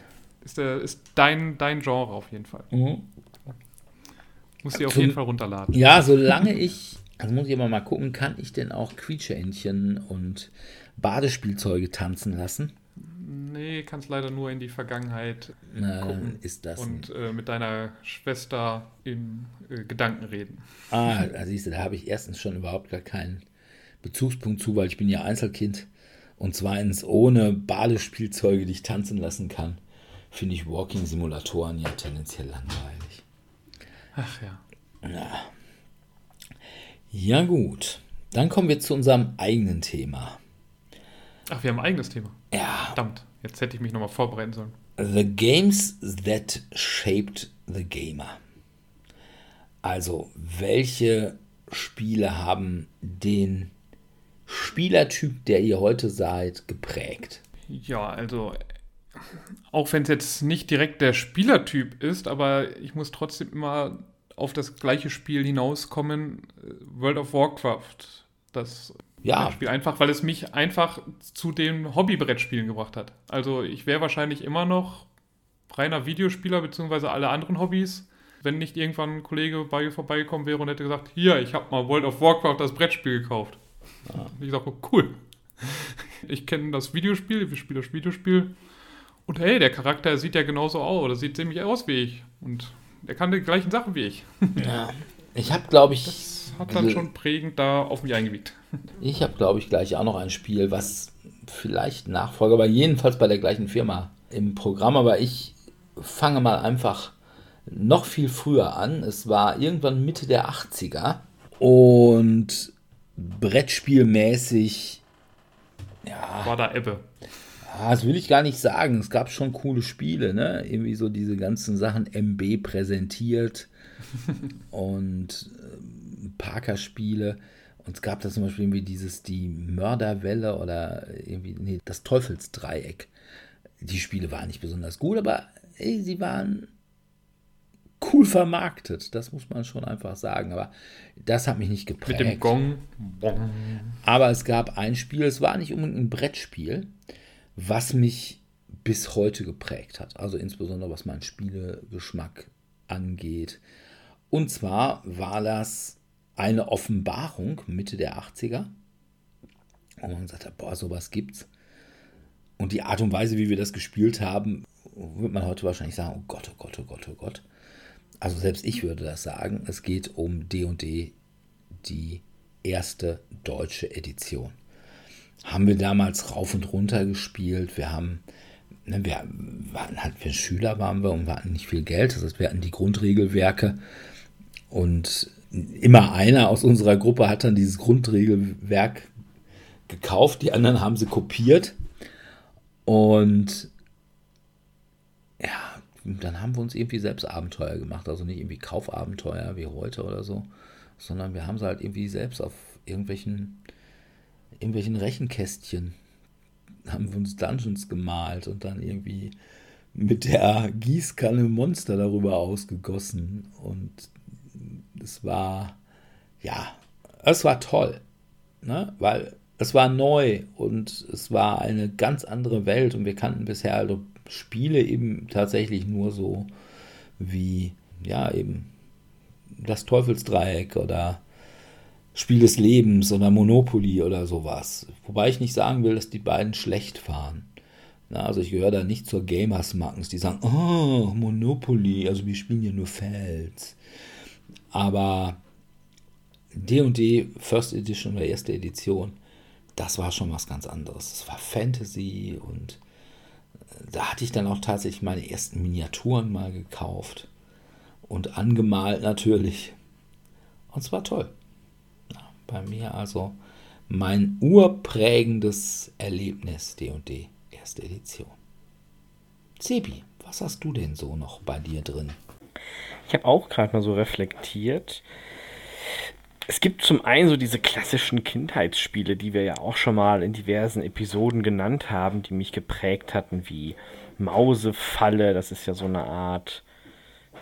Ist, der, ist dein, dein Genre auf jeden Fall. Mhm. Muss sie auf jeden Fall runterladen. Ja, solange ich, also muss ich aber mal gucken, kann ich denn auch Quietscheentchen und Badespielzeuge tanzen lassen? Nee, kannst leider nur in die Vergangenheit Na, gucken ist das und äh, mit deiner Schwester in äh, Gedanken reden. Ah, da siehst du, da habe ich erstens schon überhaupt gar keinen Bezugspunkt zu, weil ich bin ja Einzelkind und zweitens ohne Badespielzeuge, die ich tanzen lassen kann, finde ich Walking-Simulatoren ja tendenziell langweilig. Ach ja. ja. Ja gut, dann kommen wir zu unserem eigenen Thema. Ach, wir haben ein eigenes Thema. Ja. Verdammt. Jetzt hätte ich mich nochmal vorbereiten sollen. The Games That Shaped the Gamer. Also, welche Spiele haben den Spielertyp, der ihr heute seid, geprägt? Ja, also, auch wenn es jetzt nicht direkt der Spielertyp ist, aber ich muss trotzdem immer auf das gleiche Spiel hinauskommen: World of Warcraft. Das ja. Spiel einfach, weil es mich einfach zu den Hobbybrettspielen gebracht hat. Also ich wäre wahrscheinlich immer noch reiner Videospieler, beziehungsweise alle anderen Hobbys, wenn nicht irgendwann ein Kollege bei mir vorbeigekommen wäre und hätte gesagt, hier, ich habe mal World of Warcraft das Brettspiel gekauft. Ja. Ich sage, cool. Ich kenne das Videospiel, ich spiele das Videospiel. Und hey, der Charakter sieht ja genauso aus, oder sieht ziemlich aus wie ich. Und der kann die gleichen Sachen wie ich. Ja. Ich habe, glaube ich. Hat dann schon prägend da auf mich eingewirkt. [laughs] Ich habe, glaube ich, gleich auch noch ein Spiel, was vielleicht Nachfolger, aber jedenfalls bei der gleichen Firma im Programm. Aber ich fange mal einfach noch viel früher an. Es war irgendwann Mitte der 80er und Brettspielmäßig. Ja. War da Ebbe. das will ich gar nicht sagen. Es gab schon coole Spiele, ne? Irgendwie so diese ganzen Sachen MB präsentiert [laughs] und Parker-Spiele. Und es gab da zum Beispiel irgendwie dieses, die Mörderwelle oder irgendwie, nee, das Teufelsdreieck. Die Spiele waren nicht besonders gut, aber ey, sie waren cool vermarktet. Das muss man schon einfach sagen. Aber das hat mich nicht geprägt. Mit dem Gong. Aber es gab ein Spiel, es war nicht unbedingt ein Brettspiel, was mich bis heute geprägt hat. Also insbesondere was meinen Spielegeschmack angeht. Und zwar war das eine Offenbarung Mitte der 80er. Und man gesagt hat, boah, sowas gibt's. Und die Art und Weise, wie wir das gespielt haben, würde man heute wahrscheinlich sagen, oh Gott, oh Gott, oh Gott, oh Gott. Also selbst ich würde das sagen. Es geht um D&D, die erste deutsche Edition. Haben wir damals rauf und runter gespielt. Wir haben, ne, wir waren halt, wir Schüler waren wir und wir hatten nicht viel Geld. Das heißt, wir hatten die Grundregelwerke und immer einer aus unserer Gruppe hat dann dieses Grundregelwerk gekauft. Die anderen haben sie kopiert. Und ja, dann haben wir uns irgendwie selbst Abenteuer gemacht. Also nicht irgendwie Kaufabenteuer wie heute oder so, sondern wir haben sie halt irgendwie selbst auf irgendwelchen, irgendwelchen Rechenkästchen haben wir uns Dungeons gemalt und dann irgendwie mit der Gießkanne Monster darüber ausgegossen. Und es war, ja, es war toll, ne? weil es war neu und es war eine ganz andere Welt und wir kannten bisher also Spiele eben tatsächlich nur so wie, ja, eben das Teufelsdreieck oder Spiel des Lebens oder Monopoly oder sowas. Wobei ich nicht sagen will, dass die beiden schlecht. Na, also ich gehöre da nicht zur Gamers-Mackens, die sagen, oh, Monopoly, also wir spielen ja nur Fels. Aber D&D First Edition oder erste Edition, das war schon was ganz anderes. Es war Fantasy und da hatte ich dann auch tatsächlich meine ersten Miniaturen mal gekauft und angemalt natürlich. Und es war toll. Ja, bei mir also mein urprägendes Erlebnis D&D erste Edition. Sebi, was hast du denn so noch bei dir drin? Ich habe auch gerade mal so reflektiert. Es gibt zum einen so diese klassischen Kindheitsspiele, die wir ja auch schon mal in diversen Episoden genannt haben, die mich geprägt hatten, wie Mausefalle, das ist ja so eine Art,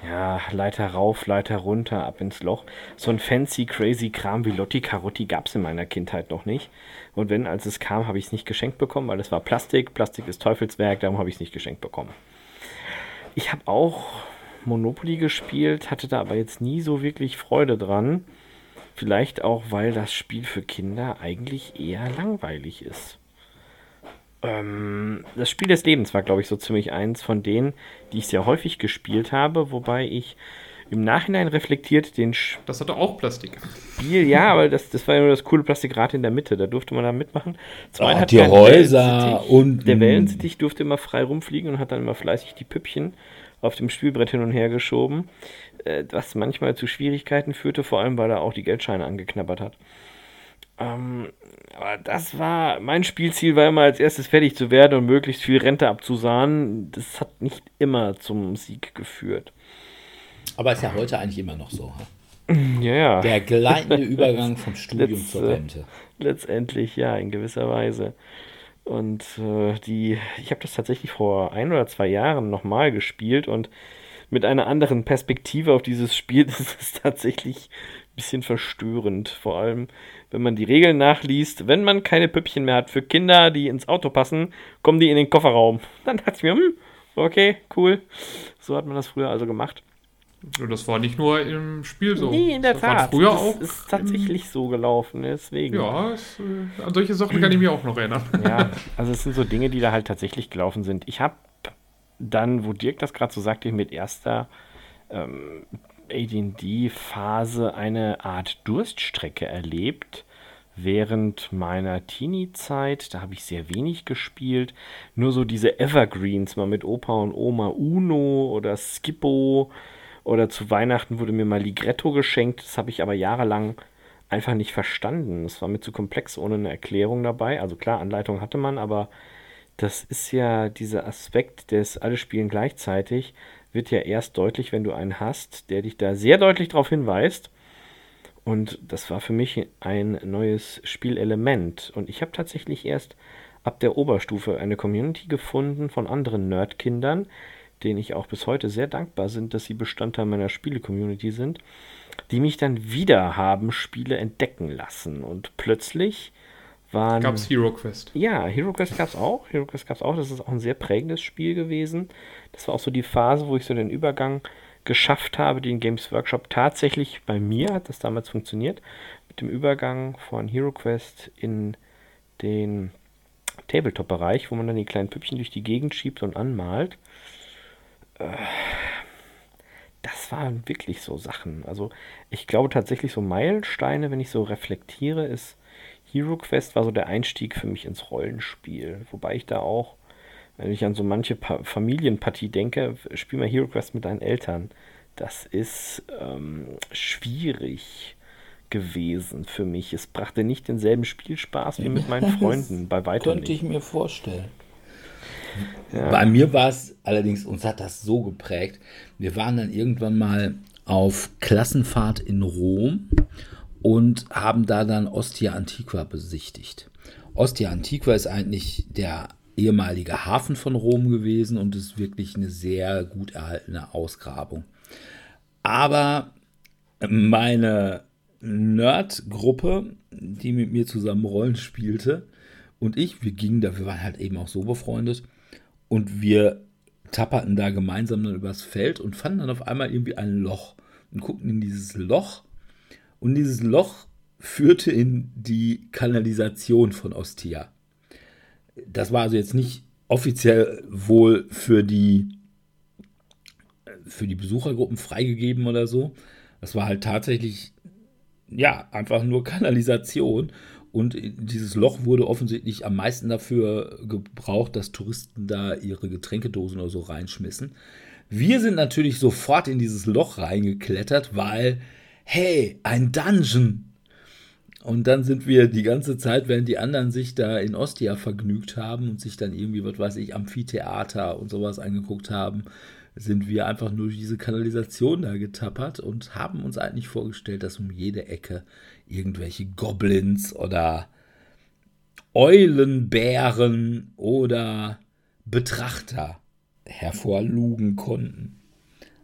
ja, Leiter rauf, Leiter runter, ab ins Loch. So ein fancy, crazy Kram wie Lotti Carotti gab es in meiner Kindheit noch nicht. Und wenn, als es kam, habe ich es nicht geschenkt bekommen, weil es war Plastik. Plastik ist Teufelswerk, darum habe ich es nicht geschenkt bekommen. Ich habe auch Monopoly gespielt, hatte da aber jetzt nie so wirklich Freude dran. Vielleicht auch, weil das Spiel für Kinder eigentlich eher langweilig ist. Ähm, das Spiel des Lebens war, glaube ich, so ziemlich eins von denen, die ich sehr häufig gespielt habe, wobei ich im Nachhinein reflektiert den Spiel. Das hatte auch Plastik. Spiel, ja, aber das, das war ja nur das coole Plastikrad in der Mitte, da durfte man da mitmachen. Zum oh, die Häuser und. Der Wellensittich durfte immer frei rumfliegen und hat dann immer fleißig die Püppchen auf dem Spielbrett hin und her geschoben, äh, was manchmal zu Schwierigkeiten führte, vor allem weil er auch die Geldscheine angeknabbert hat. Ähm, aber das war, mein Spielziel war immer als erstes fertig zu werden und möglichst viel Rente abzusahnen. Das hat nicht immer zum Sieg geführt. Aber ist ja heute eigentlich immer noch so. [laughs] Ja, ja. Der gleitende [laughs] Übergang vom Studium Letz, zur Rente. Letztendlich, ja, in gewisser Weise. Und äh, die, ich habe das tatsächlich vor ein oder zwei Jahren nochmal gespielt und mit einer anderen Perspektive auf dieses Spiel [laughs] das ist tatsächlich ein bisschen verstörend. Vor allem, wenn man die Regeln nachliest. Wenn man keine Püppchen mehr hat für Kinder, die ins Auto passen, kommen die in den Kofferraum. [laughs] Dann dachte ich mir, hm, okay, cool. So hat man das früher also gemacht. Das war nicht nur im Spiel so. Nee, in der das Tat. Früher das auch ist tatsächlich so gelaufen, deswegen. Ja, es, äh, an solche Sachen kann ich mich auch noch erinnern. [laughs] Ja, [laughs] also es sind so Dinge, die da halt tatsächlich gelaufen sind. Ich habe dann, wo Dirk das gerade so sagte, mit erster ähm, AD&D-Phase eine Art Durststrecke erlebt während meiner Teenie-Zeit. Da habe ich sehr wenig gespielt. Nur so diese Evergreens, mal mit Opa und Oma Uno oder Skippo oder zu Weihnachten wurde mir mal Ligretto geschenkt. Das habe ich aber jahrelang einfach nicht verstanden. Es war mir zu komplex ohne eine Erklärung dabei. Also klar, Anleitung hatte man, aber das ist ja dieser Aspekt des alle spielen gleichzeitig, wird ja erst deutlich, wenn du einen hast, der dich da sehr deutlich darauf hinweist. Und das war für mich ein neues Spielelement. Und ich habe tatsächlich erst ab der Oberstufe eine Community gefunden von anderen Nerdkindern, denen ich auch bis heute sehr dankbar bin, dass sie Bestandteil meiner Spiele-Community sind, die mich dann wieder haben Spiele entdecken lassen. Und plötzlich waren. Gab es Hero Quest? Ja, Hero Quest gab es auch. Hero Quest gab es auch. Das ist auch ein sehr prägendes Spiel gewesen. Das war auch so die Phase, wo ich so den Übergang geschafft habe, den Games Workshop tatsächlich bei mir hat das damals funktioniert, mit dem Übergang von Hero Quest in den Tabletop-Bereich, wo man dann die kleinen Püppchen durch die Gegend schiebt und anmalt. Äh, das waren wirklich so Sachen. Also ich glaube tatsächlich so Meilensteine, wenn ich so reflektiere, ist Hero Quest war so der Einstieg für mich ins Rollenspiel. Wobei ich da auch, wenn ich an so manche pa Familienpartie denke, spiel mal Hero Quest mit deinen Eltern. Das ist ähm, schwierig gewesen für mich. Es brachte nicht denselben Spielspaß wie mit meinen [laughs] Freunden, bei weitem Könnte nicht. ich mir vorstellen. Ja. Bei mir war es allerdings, uns hat das so geprägt. Wir waren dann irgendwann mal auf Klassenfahrt in Rom und haben da dann Ostia Antiqua besichtigt. Ostia Antiqua ist eigentlich der ehemalige Hafen von Rom gewesen und ist wirklich eine sehr gut erhaltene Ausgrabung. Aber meine Nerd-Gruppe, die mit mir zusammen Rollen spielte, und ich, wir gingen da, wir waren halt eben auch so befreundet und wir tapperten da gemeinsam dann übers Feld und fanden dann auf einmal irgendwie ein Loch und guckten in dieses Loch und dieses Loch führte in die Kanalisation von Ostia. Das war also jetzt nicht offiziell wohl für die für die Besuchergruppen freigegeben oder so. Das war halt tatsächlich ja, einfach nur Kanalisation. Und dieses Loch wurde offensichtlich am meisten dafür gebraucht, dass Touristen da ihre Getränkedosen oder so reinschmissen. Wir sind natürlich sofort in dieses Loch reingeklettert, weil, hey, ein Dungeon. Und dann sind wir die ganze Zeit, während die anderen sich da in Ostia vergnügt haben und sich dann irgendwie, was weiß ich, Amphitheater und sowas angeguckt haben, sind wir einfach nur durch diese Kanalisation da getappert und haben uns eigentlich vorgestellt, dass um jede Ecke irgendwelche Goblins oder Eulenbären oder Betrachter hervorlugen konnten.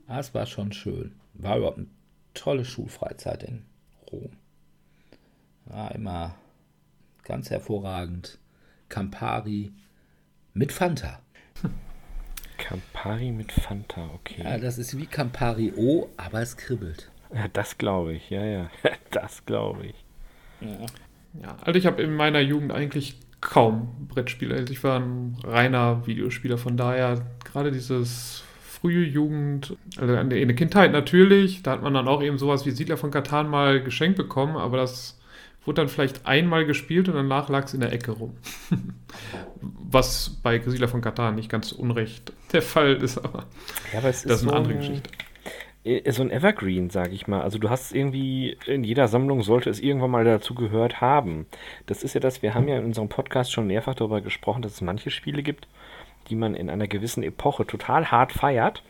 Das war schon schön. War überhaupt eine tolle Schulfreizeit in Rom. War immer ganz hervorragend. Campari mit Fanta. Campari mit Fanta, okay. Ja, das ist wie Campari O, aber es kribbelt. Ja, das glaube ich, ja, ja. [laughs] Das glaube ich. Ja. Ja, also ich habe in meiner Jugend eigentlich kaum Brettspiele. Also ich war ein reiner Videospieler, von daher gerade dieses frühe Jugend, also in der Kindheit natürlich, da hat man dann auch eben sowas wie Siedler von Katan mal geschenkt bekommen, aber das wurde dann vielleicht einmal gespielt und danach lag es in der Ecke rum. [laughs] Was bei Siedler von Katan nicht ganz unrecht der Fall ist, aber, Ja, aber ist das ist eine so andere ein- Geschichte. Äh, so ein Evergreen, sage ich mal. Also du hast irgendwie, in jeder Sammlung sollte es irgendwann mal dazu gehört haben. Das ist ja das, wir haben ja in unserem Podcast schon mehrfach darüber gesprochen, dass es manche Spiele gibt, die man in einer gewissen Epoche total hart feiert,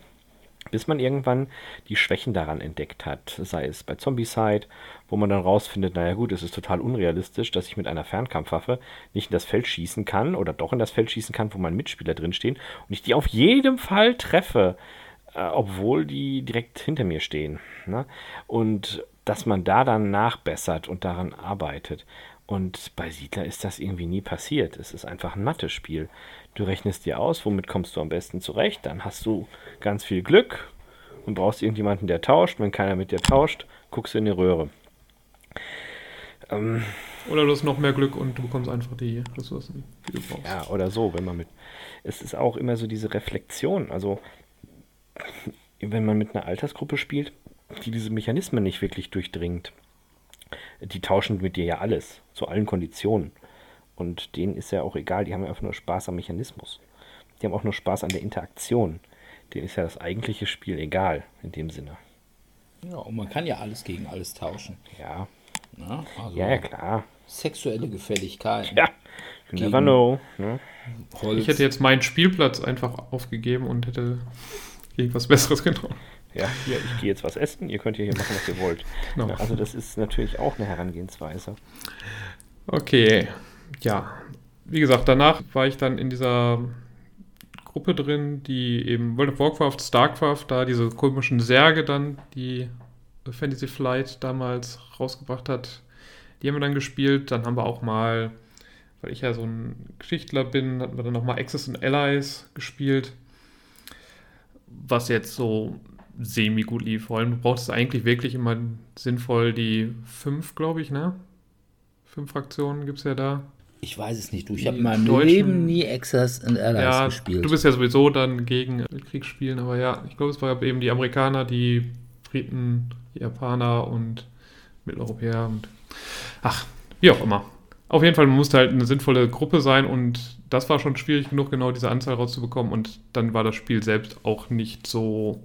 bis man irgendwann die Schwächen daran entdeckt hat. Sei es bei Zombicide, wo man dann rausfindet, naja gut, es ist total unrealistisch, dass ich mit einer Fernkampfwaffe nicht in das Feld schießen kann oder doch in das Feld schießen kann, wo meine Mitspieler drinstehen und ich die auf jeden Fall treffe obwohl die direkt hinter mir stehen. Ne? Und dass man da dann nachbessert und daran arbeitet. Und bei Siedler ist das irgendwie nie passiert. Es ist einfach ein Mathe-Spiel. Du rechnest dir aus, womit kommst du am besten zurecht, dann hast du ganz viel Glück und brauchst irgendjemanden, der tauscht. Wenn keiner mit dir tauscht, guckst du in die Röhre. Ähm, Oder du hast noch mehr Glück und du bekommst einfach die Ressourcen, die du brauchst. Ja, oder so, wenn man mit. Es ist auch immer so diese Reflexion. Also, wenn man mit einer Altersgruppe spielt, die diese Mechanismen nicht wirklich durchdringt, die tauschen mit dir ja alles, zu allen Konditionen. Und denen ist ja auch egal, die haben ja einfach nur Spaß am Mechanismus. Die haben auch nur Spaß an der Interaktion. Denen ist ja das eigentliche Spiel egal, in dem Sinne. Ja, und man kann ja alles gegen alles tauschen. Ja, Ne? Also ja, ja klar. Sexuelle Gefälligkeiten. Ja, you never know. Ne? Ich hätte jetzt meinen Spielplatz einfach aufgegeben und hätte irgendwas Besseres genommen. Ja, hier, ich gehe jetzt was essen, ihr könnt hier machen, was ihr wollt. Genau. Also das ist natürlich auch eine Herangehensweise. Okay, ja. Wie gesagt, danach war ich dann in dieser Gruppe drin, die eben World of Warcraft, StarCraft, da diese komischen Särge dann, die Fantasy Flight damals rausgebracht hat, die haben wir dann gespielt. Dann haben wir auch mal weil ich ja so ein Geschichtler bin, hatten wir dann nochmal Access and Allies gespielt, was jetzt so semi gut lief. Vor allem du brauchst eigentlich wirklich immer sinnvoll die fünf, glaube ich, ne? Fünf Fraktionen gibt es ja da. Ich weiß es nicht, du. Ich habe in meinem Deutschen, Leben nie Access and Allies ja, gespielt. Du bist ja sowieso dann gegen Kriegsspielen, aber ja, ich glaube, es war eben die Amerikaner, die Briten, die Japaner und Mitteleuropäer und ach, wie auch immer. Auf jeden Fall musste halt eine sinnvolle Gruppe sein und das war schon schwierig genug, genau diese Anzahl rauszubekommen und dann war das Spiel selbst auch nicht so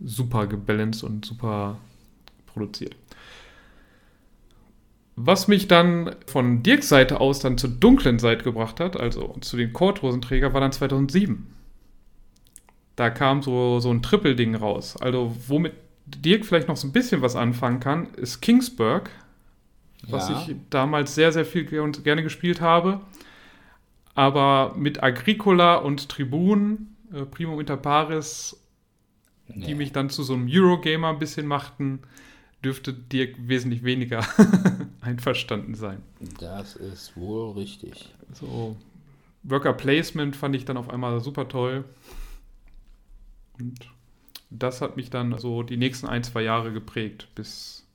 super gebalanced und super produziert. Was mich dann von Dirks Seite aus dann zur dunklen Seite gebracht hat, also zu den Korthosenträger, war dann 2007. Da kam so, so ein Triple-Ding raus. Also, womit Dirk vielleicht noch so ein bisschen was anfangen kann, ist Kingsburg, was ja. ich damals sehr, sehr viel gerne gespielt habe. Aber mit Agricola und Tribun, äh, Primum Inter Pares, nee. die mich dann zu so einem Eurogamer ein bisschen machten, dürfte Dirk wesentlich weniger [laughs] einverstanden sein. Das ist wohl richtig. So, Worker Placement fand ich dann auf einmal super toll. Und das hat mich dann so die nächsten ein, zwei Jahre geprägt, bis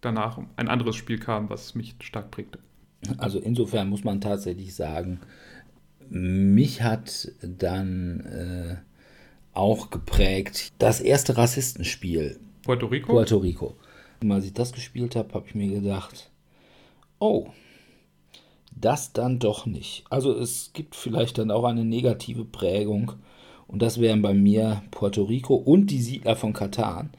danach ein anderes Spiel kam, was mich stark prägte. Also insofern muss man tatsächlich sagen, mich hat dann äh, auch geprägt das erste Rassistenspiel. Puerto Rico? Puerto Rico. Und als ich das gespielt habe, habe ich mir gedacht, oh, das dann doch nicht. Also es gibt vielleicht dann auch eine negative Prägung und das wären bei mir Puerto Rico und die Siedler von Katan.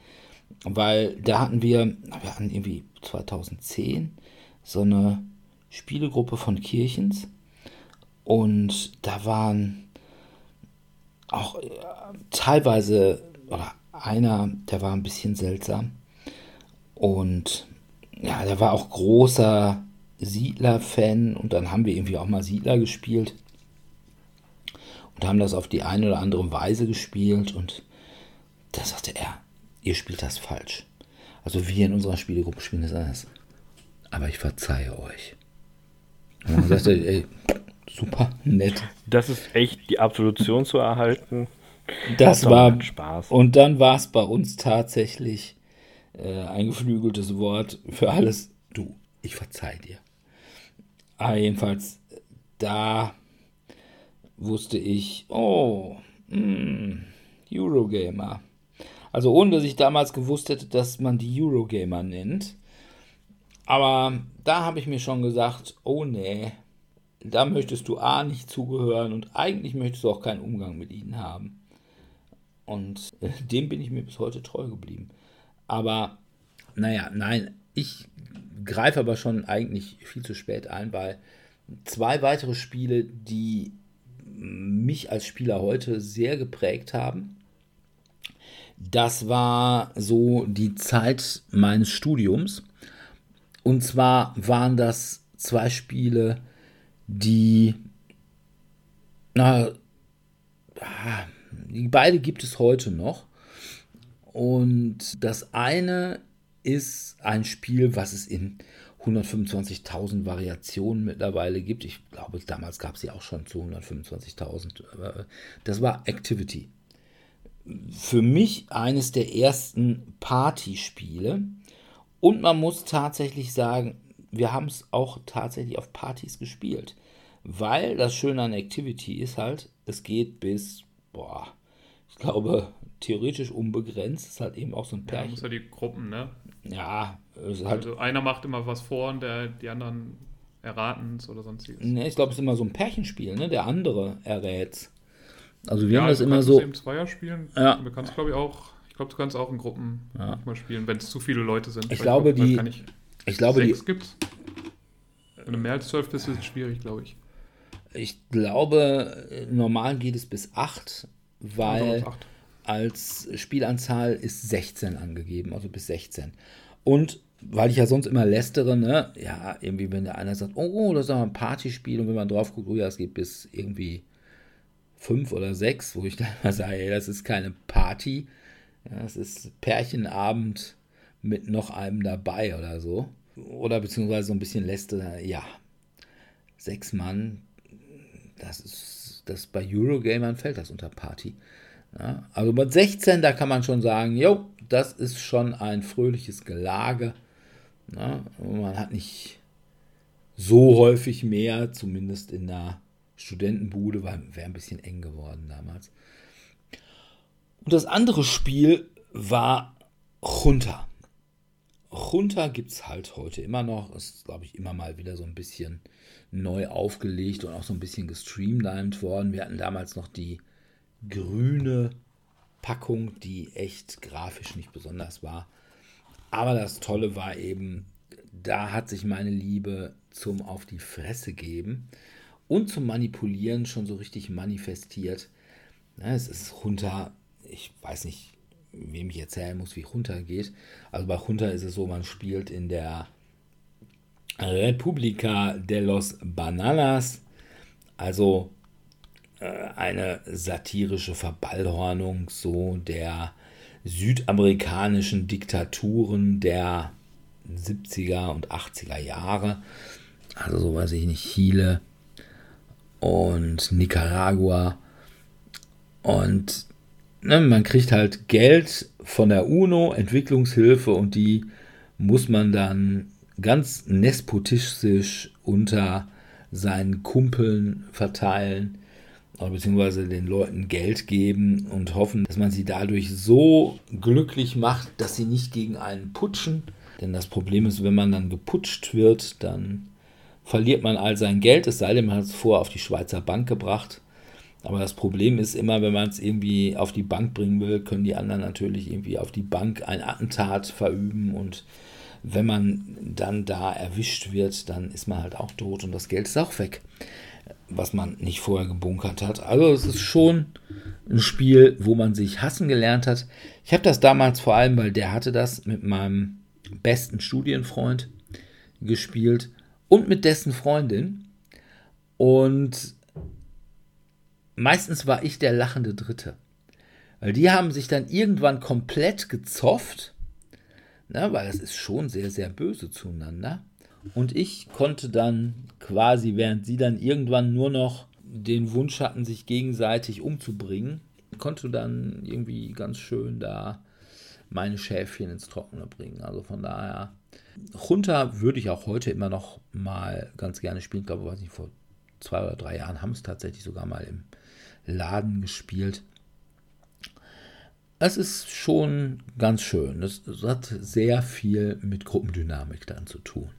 Weil da hatten wir, wir hatten irgendwie 2010 so eine Spielegruppe von Kirchens. Und da waren auch äh, teilweise, oder einer, der war ein bisschen seltsam. Und ja, der war auch großer Siedler-Fan. Und dann haben wir irgendwie auch mal Siedler gespielt und haben das auf die eine oder andere Weise gespielt und da sagte er, ihr spielt das falsch. Also wir in unserer Spielegruppe spielen das anders. Aber ich verzeihe euch. Und dann sagte er, ey, super nett. Das ist echt die Absolution zu erhalten. Das war Spaß. Und dann war es bei uns tatsächlich äh, ein geflügeltes Wort für alles. Du, ich verzeih dir. Aber jedenfalls, da wusste ich, oh, mh, hm, Eurogamer. Also ohne dass ich damals gewusst hätte, dass man die Eurogamer nennt. Aber da habe ich mir schon gesagt, oh nee, da möchtest du A nicht zugehören und eigentlich möchtest du auch keinen Umgang mit ihnen haben. Und äh, dem bin ich mir bis heute treu geblieben. Aber naja, nein, ich greife aber schon eigentlich viel zu spät ein, weil zwei weitere Spiele, die mich als Spieler heute sehr geprägt haben. Das war so die Zeit meines Studiums. Und zwar waren das zwei Spiele, die, na, beide gibt es heute noch. Und das eine ist ein Spiel, was es in 125.000 Variationen mittlerweile gibt. Ich glaube, damals gab es sie auch schon zu 125.000. Das war Activity. Für mich eines der ersten Partyspiele. Und man muss tatsächlich sagen, wir haben es auch tatsächlich auf Partys gespielt. Weil das Schöne an Activity ist halt, es geht bis, boah, ich glaube, theoretisch unbegrenzt. Es ist halt eben auch so ein Pärchen. Ja, muss ja die Gruppen, ne? Ja, halt also einer macht immer was vor und der, die anderen erraten es oder sonstiges. Ne, ich glaube, es ist immer so ein Pärchenspiel, ne? Der andere errät Also wir ja, haben das immer so. Du kannst Zweier spielen. Ja. Du kannst, glaube ich, auch. Ich glaube, du kannst auch in Gruppen ja. manchmal spielen, wenn es zu viele Leute sind. Ich glaube, die. Ich, ich glaube, sechs die. gibt's. Wenn du mehr als zwölf bist, ist es schwierig, glaube ich. Ich glaube, normal geht es bis acht, weil. Also als Spielanzahl ist 16 angegeben, also bis 16. Und weil ich ja sonst immer lästere, ne, ja, irgendwie, wenn der einer sagt, oh, das ist aber ein Partyspiel und wenn man drauf guckt, oh ja, es geht bis irgendwie 5 oder 6, wo ich dann mal sage, ey, das ist keine Party, ja, das ist Pärchenabend mit noch einem dabei oder so. Oder beziehungsweise so ein bisschen lästere, ja. sechs Mann, das ist, das bei Eurogamern fällt das unter Party. Ja, also mit 16, da kann man schon sagen, jo, das ist schon ein fröhliches Gelage. Ja, man hat nicht so häufig mehr, zumindest in der Studentenbude, weil wäre ein bisschen eng geworden damals. Und das andere Spiel war Junta. Junta gibt es halt heute immer noch. Ist, glaube ich, immer mal wieder so ein bisschen neu aufgelegt und auch so ein bisschen gestreamlined worden. Wir hatten damals noch die grüne Packung, die echt grafisch nicht besonders war. Aber das Tolle war eben, da hat sich meine Liebe zum Auf die Fresse geben und zum Manipulieren schon so richtig manifestiert. es ist runter, ich weiß nicht, wem ich erzählen muss, wie runter geht. Also bei runter ist es so, man spielt in der República de los Bananas, also äh, eine satirische Verballhornung so der südamerikanischen Diktaturen der 70er und 80er Jahre. Also so weiß ich nicht, Chile und Nicaragua. Und ne, man kriegt halt Geld von der UNO, Entwicklungshilfe und die muss man dann ganz nespotistisch unter seinen Kumpeln verteilen beziehungsweise den Leuten Geld geben und hoffen, dass man sie dadurch so glücklich macht, dass sie nicht gegen einen putschen. Denn das Problem ist, wenn man dann geputscht wird, dann verliert man all sein Geld, es sei denn, man hat es vorher auf die Schweizer Bank gebracht. Aber das Problem ist immer, wenn man es irgendwie auf die Bank bringen will, können die anderen natürlich irgendwie auf die Bank ein Attentat verüben und wenn man dann da erwischt wird, dann ist man halt auch tot und das Geld ist auch weg, was man nicht vorher gebunkert hat. Also es ist schon ein Spiel, wo man sich hassen gelernt hat. Ich habe das damals vor allem, weil der hatte das mit meinem besten Studienfreund gespielt und mit dessen Freundin. Und meistens war ich der lachende Dritte. Weil die haben sich dann irgendwann komplett gezofft Ne, weil das ist schon sehr, sehr böse zueinander. Und ich konnte dann quasi, während sie dann irgendwann nur noch den Wunsch hatten, sich gegenseitig umzubringen, konnte dann irgendwie ganz schön da meine Schäfchen ins Trockene bringen. Also von daher, runter würde ich auch heute immer noch mal ganz gerne spielen. Ich glaube, weiß nicht, vor zwei oder drei Jahren haben es tatsächlich sogar mal im Laden gespielt es ist schon ganz schön. Es, hat sehr viel mit Gruppendynamik dann zu tun.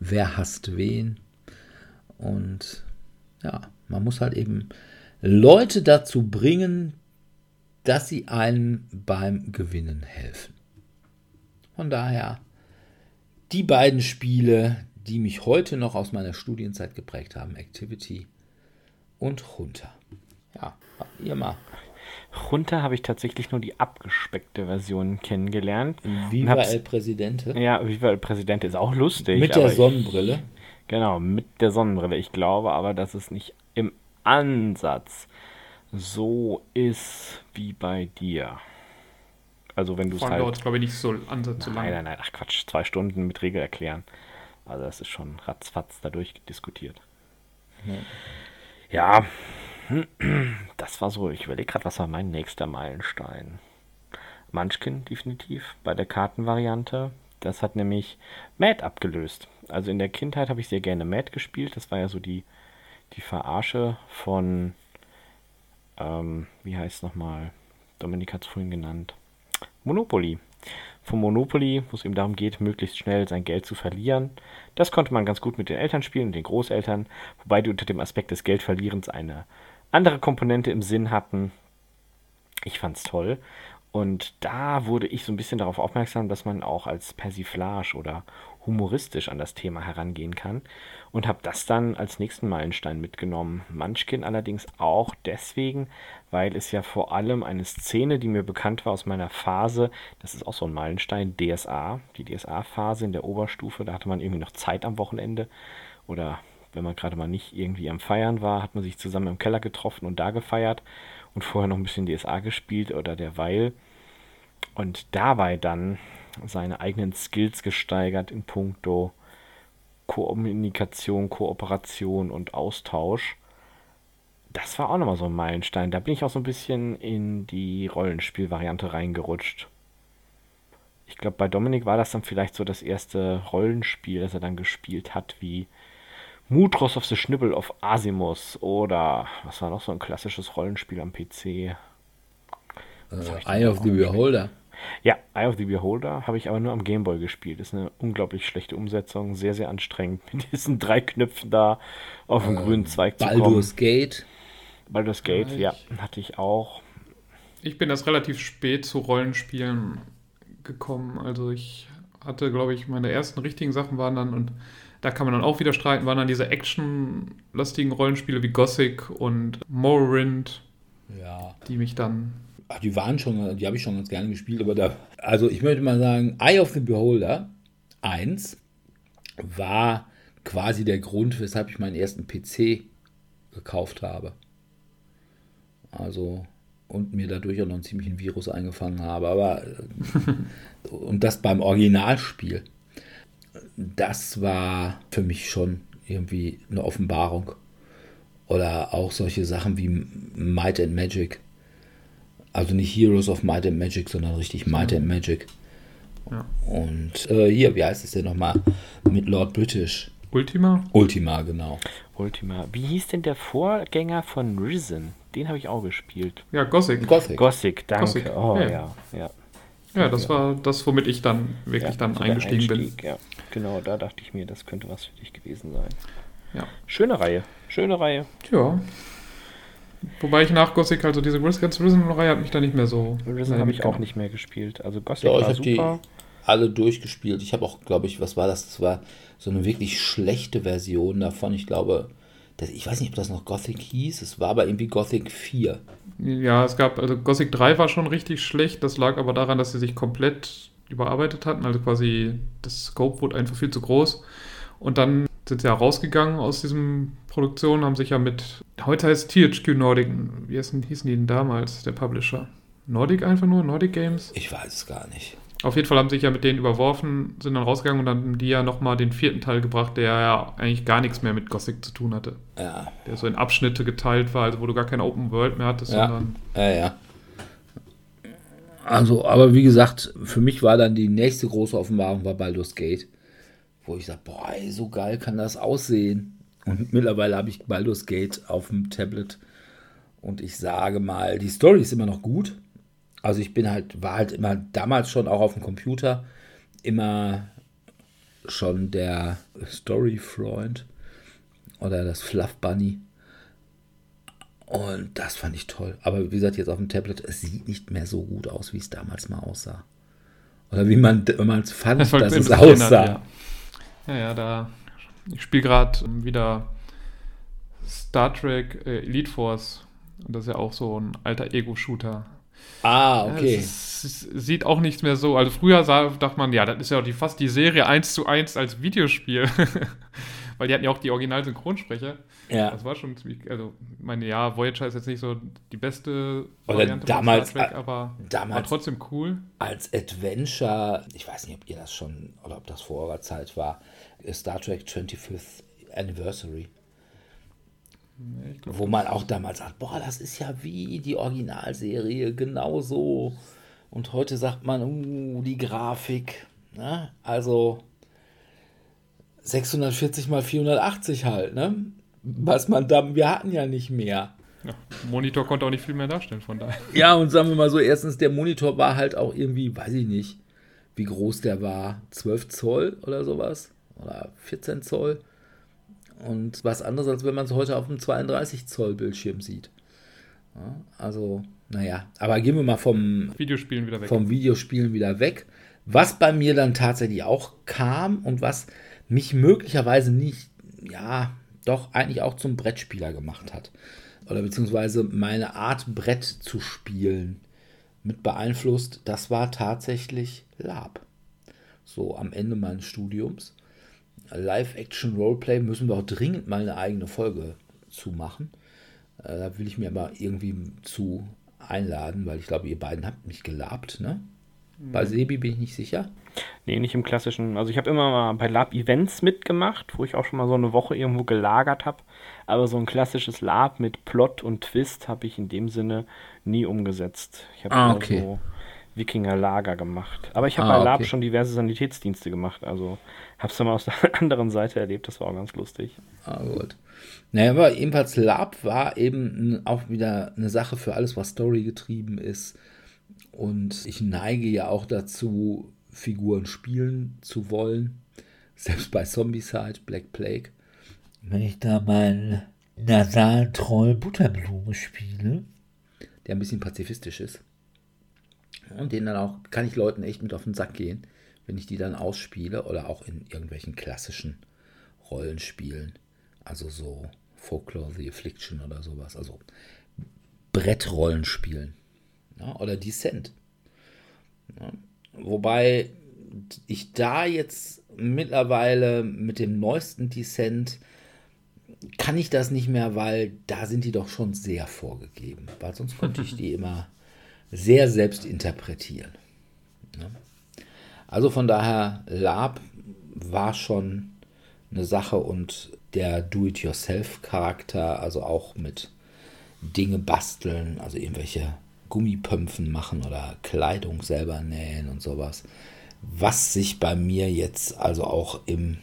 Wer hasst wen? Und ja, man muss halt eben Leute dazu bringen, dass sie einem beim Gewinnen helfen. Von daher, die beiden Spiele, die mich heute noch aus meiner Studienzeit geprägt haben, Activity und Hunter. Ja, ihr mal Runter habe ich tatsächlich nur die abgespeckte Version kennengelernt. Viva El Presidente. Ja, Viva El Presidente ist auch lustig. Mit der Sonnenbrille. Ich, genau, mit der Sonnenbrille. Ich glaube aber, dass es nicht im Ansatz so ist wie bei dir. Also wenn du es halt... dauert glaube ich, nicht so Ansatz zu lang. Nein, nein, nein, ach Quatsch, zwei Stunden mit Regel erklären. Also das ist schon ratzfatz dadurch diskutiert. Ja, ja das war so, ich überlege gerade, was war mein nächster Meilenstein. Munchkin definitiv bei der Kartenvariante. Das hat nämlich Mad abgelöst. Also in der Kindheit habe ich sehr gerne Mad gespielt. Das war ja so die, die Verarsche von, ähm, wie heißt es nochmal? Dominik hat es vorhin genannt. Monopoly. Von Monopoly, wo es eben darum geht, möglichst schnell sein Geld zu verlieren. Das konnte man ganz gut mit den Eltern spielen, den Großeltern, wobei die unter dem Aspekt des Geldverlierens eine andere Komponente im Sinn hatten. Ich fand's toll. Und da wurde ich so ein bisschen darauf aufmerksam, dass man auch als Persiflage oder humoristisch an das Thema herangehen kann und habe das dann als nächsten Meilenstein mitgenommen. Munchkin allerdings auch deswegen, weil es ja vor allem eine Szene, die mir bekannt war aus meiner Phase, das ist auch so ein Meilenstein, DSA, die DSA-Phase in der Oberstufe, da hatte man irgendwie noch Zeit am Wochenende oder wenn man gerade mal nicht irgendwie am Feiern war, hat man sich zusammen im Keller getroffen und da gefeiert und vorher noch ein bisschen DSA gespielt oder derweil. Und dabei dann seine eigenen Skills gesteigert in puncto Kommunikation, Kooperation und Austausch. Das war auch nochmal so ein Meilenstein. Da bin ich auch so ein bisschen in die Rollenspielvariante reingerutscht. Ich glaube, bei Dominik war das dann vielleicht so das erste Rollenspiel, das er dann gespielt hat, wie Mutros of the Schnibbel of Asimus oder was war noch so ein klassisches Rollenspiel am PC? Äh, Eye of the Beholder. Ja, Eye of the Beholder habe ich aber nur am Gameboy gespielt. Ist eine unglaublich schlechte Umsetzung, sehr, sehr anstrengend. [laughs] Mit diesen drei Knöpfen da auf dem Äh, grünen Zweig zu Baldur's kommen. Gate. Baldur's Gate, Ja, ja, hatte ich auch. Ich bin erst relativ spät zu Rollenspielen gekommen. Also ich hatte, glaube ich, meine ersten richtigen Sachen waren dann, und da kann man dann auch wieder streiten, waren dann diese actionlastigen Rollenspiele wie Gothic und Morrowind, Ja. die mich dann. Ach, die waren schon, die habe ich schon ganz gerne gespielt, aber da, also ich möchte mal sagen, Eye of the Beholder 1 war quasi der Grund, weshalb ich meinen ersten PC gekauft habe. Also, und mir dadurch auch noch einen ziemlichen Virus eingefangen habe, aber äh, [laughs] und das beim Originalspiel. Das war für mich schon irgendwie eine Offenbarung. Oder auch solche Sachen wie Might and Magic. Also nicht Heroes of Might and Magic, sondern richtig Might and Magic. Ja. Und äh, hier, wie heißt es denn nochmal? Mit Lord British. Ultima? Ultima, genau. Ultima. Wie hieß denn der Vorgänger von Risen? Den habe ich auch gespielt. Ja, Gothic. Gothic. Gothic, danke. Gothic, Oh ja. ja, ja. Ja, das war das, womit ich dann wirklich ja, dann so eingestiegen bin. Einstieg, Ja, genau, da dachte ich mir, das könnte was für dich gewesen sein. Ja. Schöne Reihe, schöne Reihe. Ja. Wobei ich nach Gothic, also diese ganze Risen-Reihe hat mich da nicht mehr so. Risen habe ich auch nicht mehr gespielt. Also Gothic Ja, ich war habe die super. alle durchgespielt. Ich habe auch, glaube ich, was war das? Das war so eine wirklich schlechte Version davon. Ich glaube, das, ich weiß nicht, ob das noch Gothic hieß. Es war aber irgendwie Gothic 4. Ja, es gab, also Gothic 3 war schon richtig schlecht. Das lag aber daran, dass sie sich komplett überarbeitet hatten. Also quasi das Scope wurde einfach viel zu groß. Und dann sind sie ja rausgegangen aus diesem Produktion, haben sich ja mit, heute heißt THQ Nordic, wie hießen, hießen die denn damals, der Publisher? Nordic einfach nur, Nordic Games? Ich weiß es gar nicht. Auf jeden Fall haben sich ja mit denen überworfen, sind dann rausgegangen und dann haben die ja nochmal den vierten Teil gebracht, der ja eigentlich gar nichts mehr mit Gothic zu tun hatte. Ja, Der so in Abschnitte geteilt war, also wo du gar keine Open World mehr hattest, Ja. sondern ja, ja. Also, aber wie gesagt, für mich war dann die nächste große Offenbarung war Baldur's Gate, wo ich sage, boah, ey, so geil kann das aussehen. Und mittlerweile habe ich Baldur's Gate auf dem Tablet und ich sage mal, die Story ist immer noch gut. Also ich bin halt, war halt immer damals schon auch auf dem Computer immer schon der Story-Freund oder das Fluff Bunny. Und das fand ich toll. Aber wie gesagt, jetzt auf dem Tablet, es sieht nicht mehr so gut aus, wie es damals mal aussah. Oder wie man damals fand, Das dass es aussah. Ja. ja, ja, da. Ich spiele gerade wieder Star Trek äh, Elite Force. Und das ist ja auch so ein alter Ego-Shooter. Ah, okay. es, ist- es sieht auch nichts mehr so. Also früher sah, dachte man, ja, das ist ja die, fast die Serie 1 zu 1 als Videospiel. [laughs] Weil die hatten ja auch die Original-Synchronsprecher. ja. Das war schon ziemlich, also, meine, ja, Voyager ist jetzt nicht so die beste Oder Variante damals- von Star Trek, aber war damals- trotzdem cool. als Adventure, ich weiß nicht, ob ihr das schon oder ob das vor eurer Zeit war, Star Trek 25th Anniversary, Nee, glaub, wo man auch damals sagt, boah, das ist ja wie die Originalserie, genauso. Und heute sagt man, uh, die Grafik, ne? also 640 mal 480 halt, ne? Was man da, wir hatten ja nicht mehr. ja, Monitor konnte auch nicht viel mehr darstellen, von daher. [laughs] Ja, und sagen wir mal so, erstens, der Monitor war halt auch irgendwie, weiß ich nicht, wie groß der war, 12 Zoll oder sowas oder 14 Zoll. Und was anderes, als wenn man es heute auf einem 32 Zoll Bildschirm sieht. Ja, also, naja, aber gehen wir mal vom, Videospielen wieder weg. vom Videospielen wieder weg. Was bei mir dann tatsächlich auch kam und was mich möglicherweise nicht, ja, doch eigentlich auch zum Brettspieler gemacht hat. Oder beziehungsweise meine Art Brett zu spielen mit beeinflusst, das war tatsächlich Lab. So am Ende meines Studiums. Live-Action-Roleplay müssen wir auch dringend mal eine eigene Folge zu machen. Äh, Da will ich mir aber irgendwie zu einladen, weil ich glaube, ihr beiden habt mich gelabt, ne? Bei Sebi bin ich nicht sicher. Nee, nicht im klassischen. Also ich habe immer mal bei Lab-Events mitgemacht, wo ich auch schon mal so eine Woche irgendwo gelagert habe. Aber so ein klassisches Lab mit Plot und Twist habe ich in dem Sinne nie umgesetzt. Ich habe Ah, okay. so Wikinger-Lager gemacht. Aber ich habe Ah, bei Lab okay. schon diverse Sanitätsdienste gemacht. Also habe es dann mal aus der [laughs] anderen Seite erlebt. Das war auch ganz lustig. Ah, gut. Naja, aber ebenfalls Lab war eben auch wieder eine Sache für alles, was Story getrieben ist. Und ich neige ja auch dazu, Figuren spielen zu wollen. [laughs] Selbst bei Zombicide, Black Plague. Wenn ich da meinen nasalen Troll Butterblume spiele, der ein bisschen pazifistisch ist. Und den dann auch, kann ich Leuten echt mit auf den Sack gehen, wenn ich die dann ausspiele oder auch in irgendwelchen klassischen Rollenspielen. Also so Folklore, The Affliction oder sowas. Also Brettrollenspielen. Ja, oder Descent. Ja, wobei ich da jetzt mittlerweile mit dem neuesten Descent kann ich das nicht mehr, weil da sind die doch schon sehr vorgegeben. Weil sonst konnte ich die [laughs] immer sehr selbst interpretieren. Ja. Also von daher, Lab war schon eine Sache und der Do-it-yourself-Charakter, also auch mit Dinge basteln, also irgendwelche Gummipömpfen machen oder Kleidung selber nähen und sowas. Was sich bei mir jetzt also auch im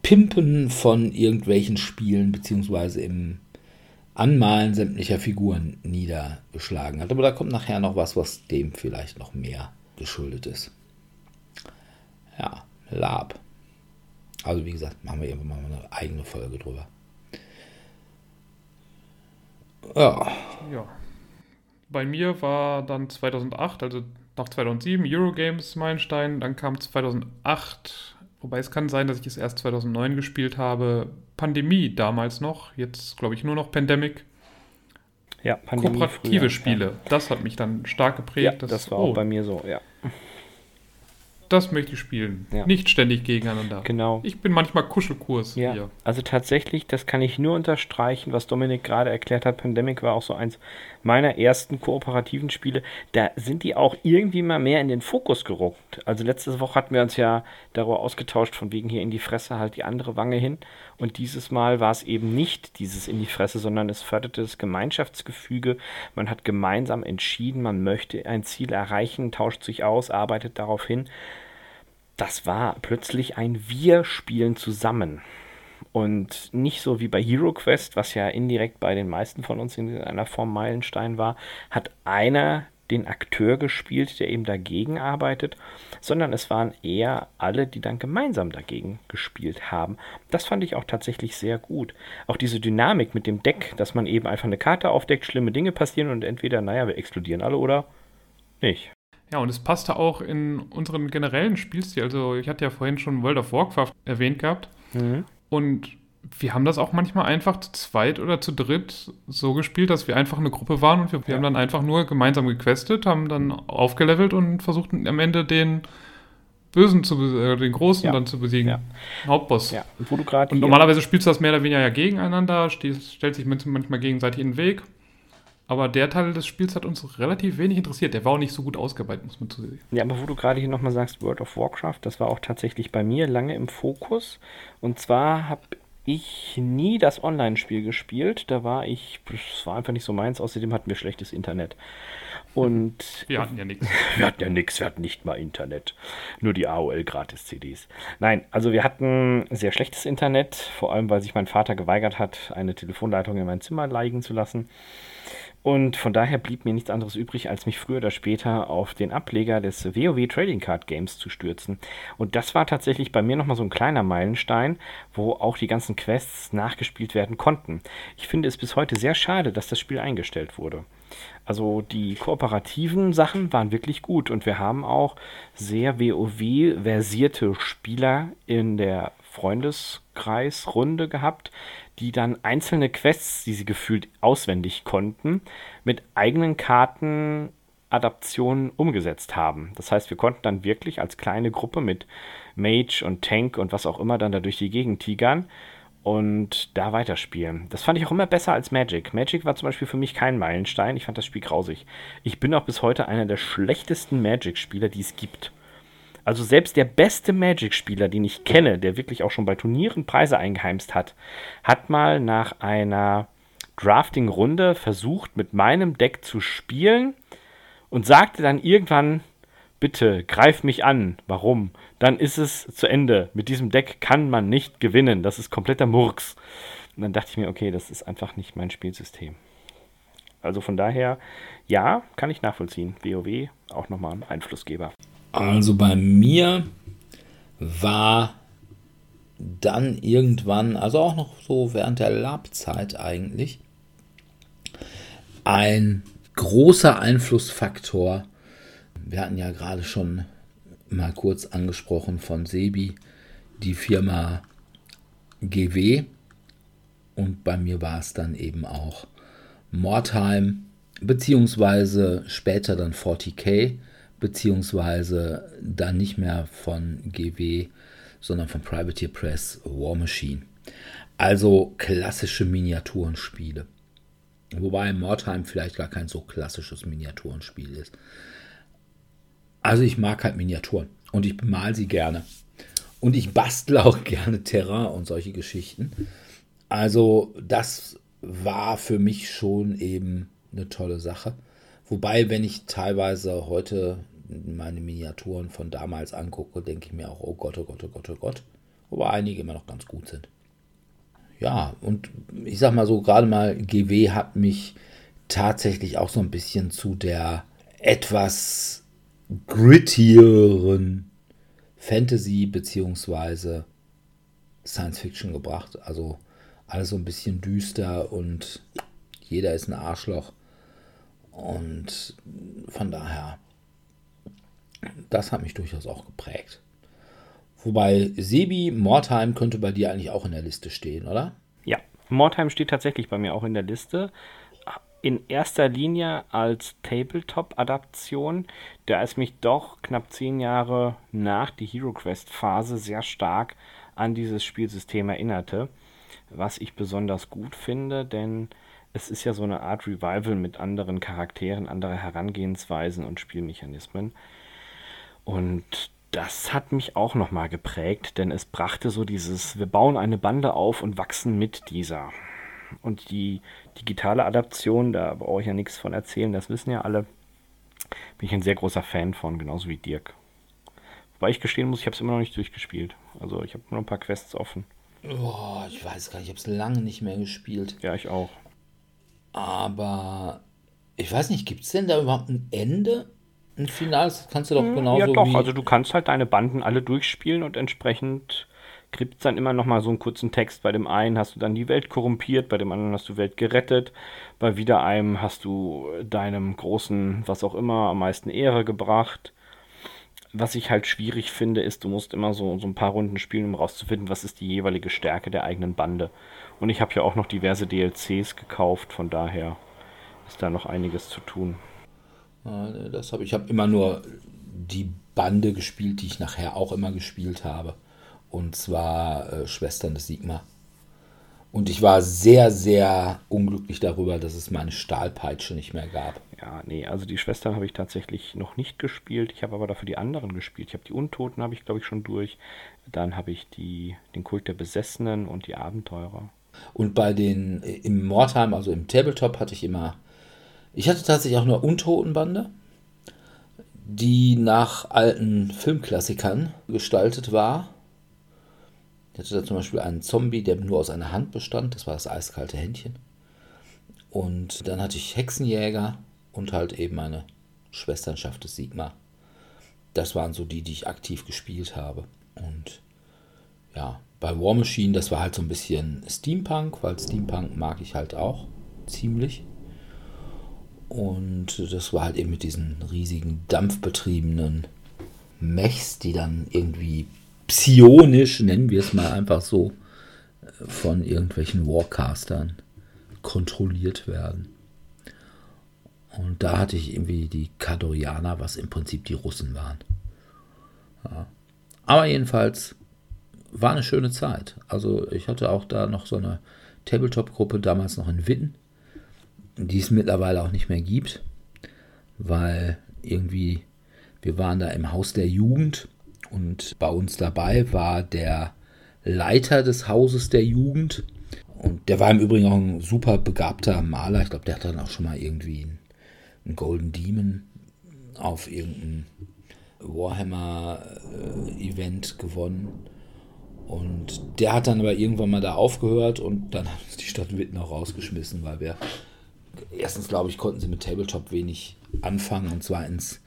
Pimpen von irgendwelchen Spielen beziehungsweise im Anmalen sämtlicher Figuren niedergeschlagen hat. Aber da kommt nachher noch was, was dem vielleicht noch mehr geschuldet ist. Ja, Lab. Also wie gesagt, machen wir irgendwann mal eine eigene Folge drüber. Ja, Ja. Bei mir war dann 2008, also nach 2007 Eurogames Meilenstein, dann kam 2008, wobei es kann sein, dass ich es erst 2009 gespielt habe, Pandemie damals noch, jetzt glaube ich nur noch Pandemic. Ja, Pandemie Kooperative früher, Spiele, das hat mich dann stark Ja, geprägt. ja das war oh, auch bei mir so, ja. Das möchte ich spielen. Ja. Nicht ständig gegeneinander. Genau. Ich bin manchmal Kuschelkurs Ja, hier. also tatsächlich, das kann ich nur unterstreichen, was Dominik gerade erklärt hat. Pandemic war auch so eins meiner ersten kooperativen Spiele. Da sind die auch irgendwie mal mehr in den Fokus gerückt. Also letzte Woche hatten wir uns ja darüber ausgetauscht, von wegen hier in die Fresse halt die andere Wange hin. Und dieses Mal war es eben nicht dieses in die Fresse, sondern es förderte das Gemeinschaftsgefüge. Man hat gemeinsam entschieden, man möchte ein Ziel erreichen, tauscht sich aus, arbeitet darauf hin das war plötzlich ein Wir spielen zusammen. Und nicht so wie bei Hero Quest, was ja indirekt bei den meisten von uns in einer Form Meilenstein war, hat einer den Akteur gespielt, der eben dagegen arbeitet, sondern es waren eher alle, die dann gemeinsam dagegen gespielt haben. Das fand ich auch tatsächlich sehr gut. Auch diese Dynamik mit dem Deck, dass man eben einfach eine Karte aufdeckt, schlimme Dinge passieren und entweder, naja, wir explodieren alle oder nicht. Ja, und es passte auch in unseren generellen Spielstil. Also ich hatte ja vorhin schon World of Warcraft erwähnt gehabt. Mhm. Und wir haben das auch manchmal einfach zu zweit oder zu dritt so gespielt, dass wir einfach eine Gruppe waren und wir, Ja. haben dann einfach nur gemeinsam gequestet, haben dann aufgelevelt und versuchten am Ende den Bösen zu äh, den Großen Ja. dann zu besiegen. Ja. Hauptboss. Ja, und Und normalerweise spielst du das mehr oder weniger ja gegeneinander, stehst, stellt sich manchmal gegenseitig in den Weg. Aber der Teil des Spiels hat uns relativ wenig interessiert. Der war auch nicht so gut ausgearbeitet, muss man zu sehen. Ja, aber wo du gerade hier nochmal sagst, World of Warcraft, das war auch tatsächlich bei mir lange im Fokus. Und zwar habe ich nie das Online-Spiel gespielt. Da war ich, das war einfach nicht so meins. Außerdem hatten wir schlechtes Internet. Und [laughs] Wir hatten ja nichts. [laughs] wir hatten ja nichts, wir hatten nicht mal Internet. Nur die AOL-Gratis-CDs. Nein, also wir hatten sehr schlechtes Internet, vor allem weil sich mein Vater geweigert hat, eine Telefonleitung in mein Zimmer leigen zu lassen. Und von daher blieb mir nichts anderes übrig, als mich früher oder später auf den Ableger des WoW Trading Card Games zu stürzen. Und das war tatsächlich bei mir nochmal so ein kleiner Meilenstein, wo auch die ganzen Quests nachgespielt werden konnten. Ich finde es bis heute sehr schade, dass das Spiel eingestellt wurde. Also die kooperativen Sachen waren wirklich gut und wir haben auch sehr WoW-versierte Spieler in der Freundeskreisrunde gehabt, die dann einzelne Quests, die sie gefühlt auswendig konnten, mit eigenen Karten Adaptionen umgesetzt haben. Das heißt, wir konnten dann wirklich als kleine Gruppe mit Mage und Tank und was auch immer dann da durch die Gegend tigern und da weiterspielen. Das fand ich auch immer besser als Magic. Magic war zum Beispiel für mich kein Meilenstein. Ich fand das Spiel grausig. Ich bin auch bis heute einer der schlechtesten Magic-Spieler, die es gibt. Also selbst der beste Magic-Spieler, den ich kenne, der wirklich auch schon bei Turnieren Preise eingeheimst hat, hat mal nach einer Drafting-Runde versucht, mit meinem Deck zu spielen und sagte dann irgendwann, bitte greif mich an. Warum? Dann ist es zu Ende. Mit diesem Deck kann man nicht gewinnen. Das ist kompletter Murks. Und dann dachte ich mir, okay, das ist einfach nicht mein Spielsystem. Also von daher, ja, kann ich nachvollziehen. WoW auch nochmal ein Einflussgeber. Also bei mir war dann irgendwann, also auch noch so während der Lab-Zeit eigentlich, ein großer Einflussfaktor. Wir hatten ja gerade schon mal kurz angesprochen von Sebi, die Firma GW. Und bei mir war es dann eben auch Mordheim, beziehungsweise später dann 40k, beziehungsweise dann nicht mehr von GW, sondern von Privateer Press War Machine. Also klassische Miniaturenspiele. Wobei Mordheim vielleicht gar kein so klassisches Miniaturenspiel ist. Also ich mag halt Miniaturen und ich bemal sie gerne. Und ich bastle auch [laughs] gerne Terrain und solche Geschichten. Also das war für mich schon eben eine tolle Sache. Wobei, wenn ich teilweise heute meine Miniaturen von damals angucke, denke ich mir auch, oh Gott, oh Gott, oh Gott, oh Gott. Wobei einige immer noch ganz gut sind. Ja, und ich sag mal so, gerade mal GW hat mich tatsächlich auch so ein bisschen zu der etwas grittieren Fantasy bzw. Science Fiction gebracht. Also alles so ein bisschen düster und jeder ist ein Arschloch. Und von daher, das hat mich durchaus auch geprägt. Wobei Sebi Mordheim könnte bei dir eigentlich auch in der Liste stehen, oder? Ja, Mordheim steht tatsächlich bei mir auch in der Liste. In erster Linie als Tabletop-Adaption, da es mich doch knapp zehn Jahre nach die Hero Quest-Phase sehr stark an dieses Spielsystem erinnerte. Was ich besonders gut finde, denn es ist ja so eine Art Revival mit anderen Charakteren, andere Herangehensweisen und Spielmechanismen. Und das hat mich auch nochmal geprägt, denn es brachte so dieses, wir bauen eine Bande auf und wachsen mit dieser. Und die digitale Adaption, da brauche ich ja nichts von erzählen, das wissen ja alle, bin ich ein sehr großer Fan von, genauso wie Dirk. Wobei ich gestehen muss, ich habe es immer noch nicht durchgespielt. Also ich habe nur ein paar Quests offen. Oh, ich weiß gar nicht, ich habe es lange nicht mehr gespielt. Ja, ich auch. Aber ich weiß nicht, gibt es denn da überhaupt ein Ende? Ein Finales kannst du doch Hm, genauso Ja, doch. Also du kannst halt deine Banden alle durchspielen und entsprechend gibt es dann immer noch mal so einen kurzen Text. Bei dem einen hast du dann die Welt korrumpiert, bei dem anderen hast du Welt gerettet, bei wieder einem hast du deinem großen, was auch immer, am meisten Ehre gebracht. Was ich halt schwierig finde, ist, du musst immer so, so ein paar Runden spielen, um rauszufinden, was ist die jeweilige Stärke der eigenen Bande. Und ich habe ja auch noch diverse DLCs gekauft, von daher ist da noch einiges zu tun. Nee, das habe ich habe immer nur die Bande gespielt, die ich nachher auch immer gespielt habe. Und zwar äh, Schwestern des Sigma. Und ich war sehr, sehr unglücklich darüber, dass es meine Stahlpeitsche nicht mehr gab. Ja, nee, also die Schwestern habe ich tatsächlich noch nicht gespielt. Ich habe aber dafür die anderen gespielt. Ich habe die Untoten, habe ich glaube ich schon durch. Dann habe ich die, den Kult der Besessenen und die Abenteurer. Und bei den im Mordheim, also im Tabletop, hatte ich immer. Ich hatte tatsächlich auch nur Untotenbande, die nach alten Filmklassikern gestaltet war. Ich hatte da zum Beispiel einen Zombie, der nur aus einer Hand bestand. Das war das eiskalte Händchen. Und dann hatte ich Hexenjäger und halt eben meine Schwesternschaft des Sigma. Das waren so die, die ich aktiv gespielt habe. Und ja, bei War Machine, das war halt so ein bisschen Steampunk, weil Steampunk mag ich halt auch ziemlich. Und das war halt eben mit diesen riesigen dampfbetriebenen Mechs, die dann irgendwie psionisch, nennen wir es mal einfach so, von irgendwelchen Warcastern kontrolliert werden. Und da hatte ich irgendwie die Kadorianer, was im Prinzip die Russen waren. Ja. Aber jedenfalls war eine schöne Zeit. Also ich hatte auch da noch so eine Tabletop-Gruppe, damals noch in Witten, die es mittlerweile auch nicht mehr gibt, weil irgendwie wir waren da im Haus der Jugend Und bei uns dabei war der Leiter des Hauses der Jugend. Und der war im Übrigen auch ein super begabter Maler. Ich glaube, der hat dann auch schon mal irgendwie einen Golden Demon auf irgendeinem Warhammer-Event äh, gewonnen. Und der hat dann aber irgendwann mal da aufgehört und dann hat uns die Stadt Witten auch rausgeschmissen, weil wir erstens, glaube ich, konnten sie mit Tabletop wenig anfangen und zweitens,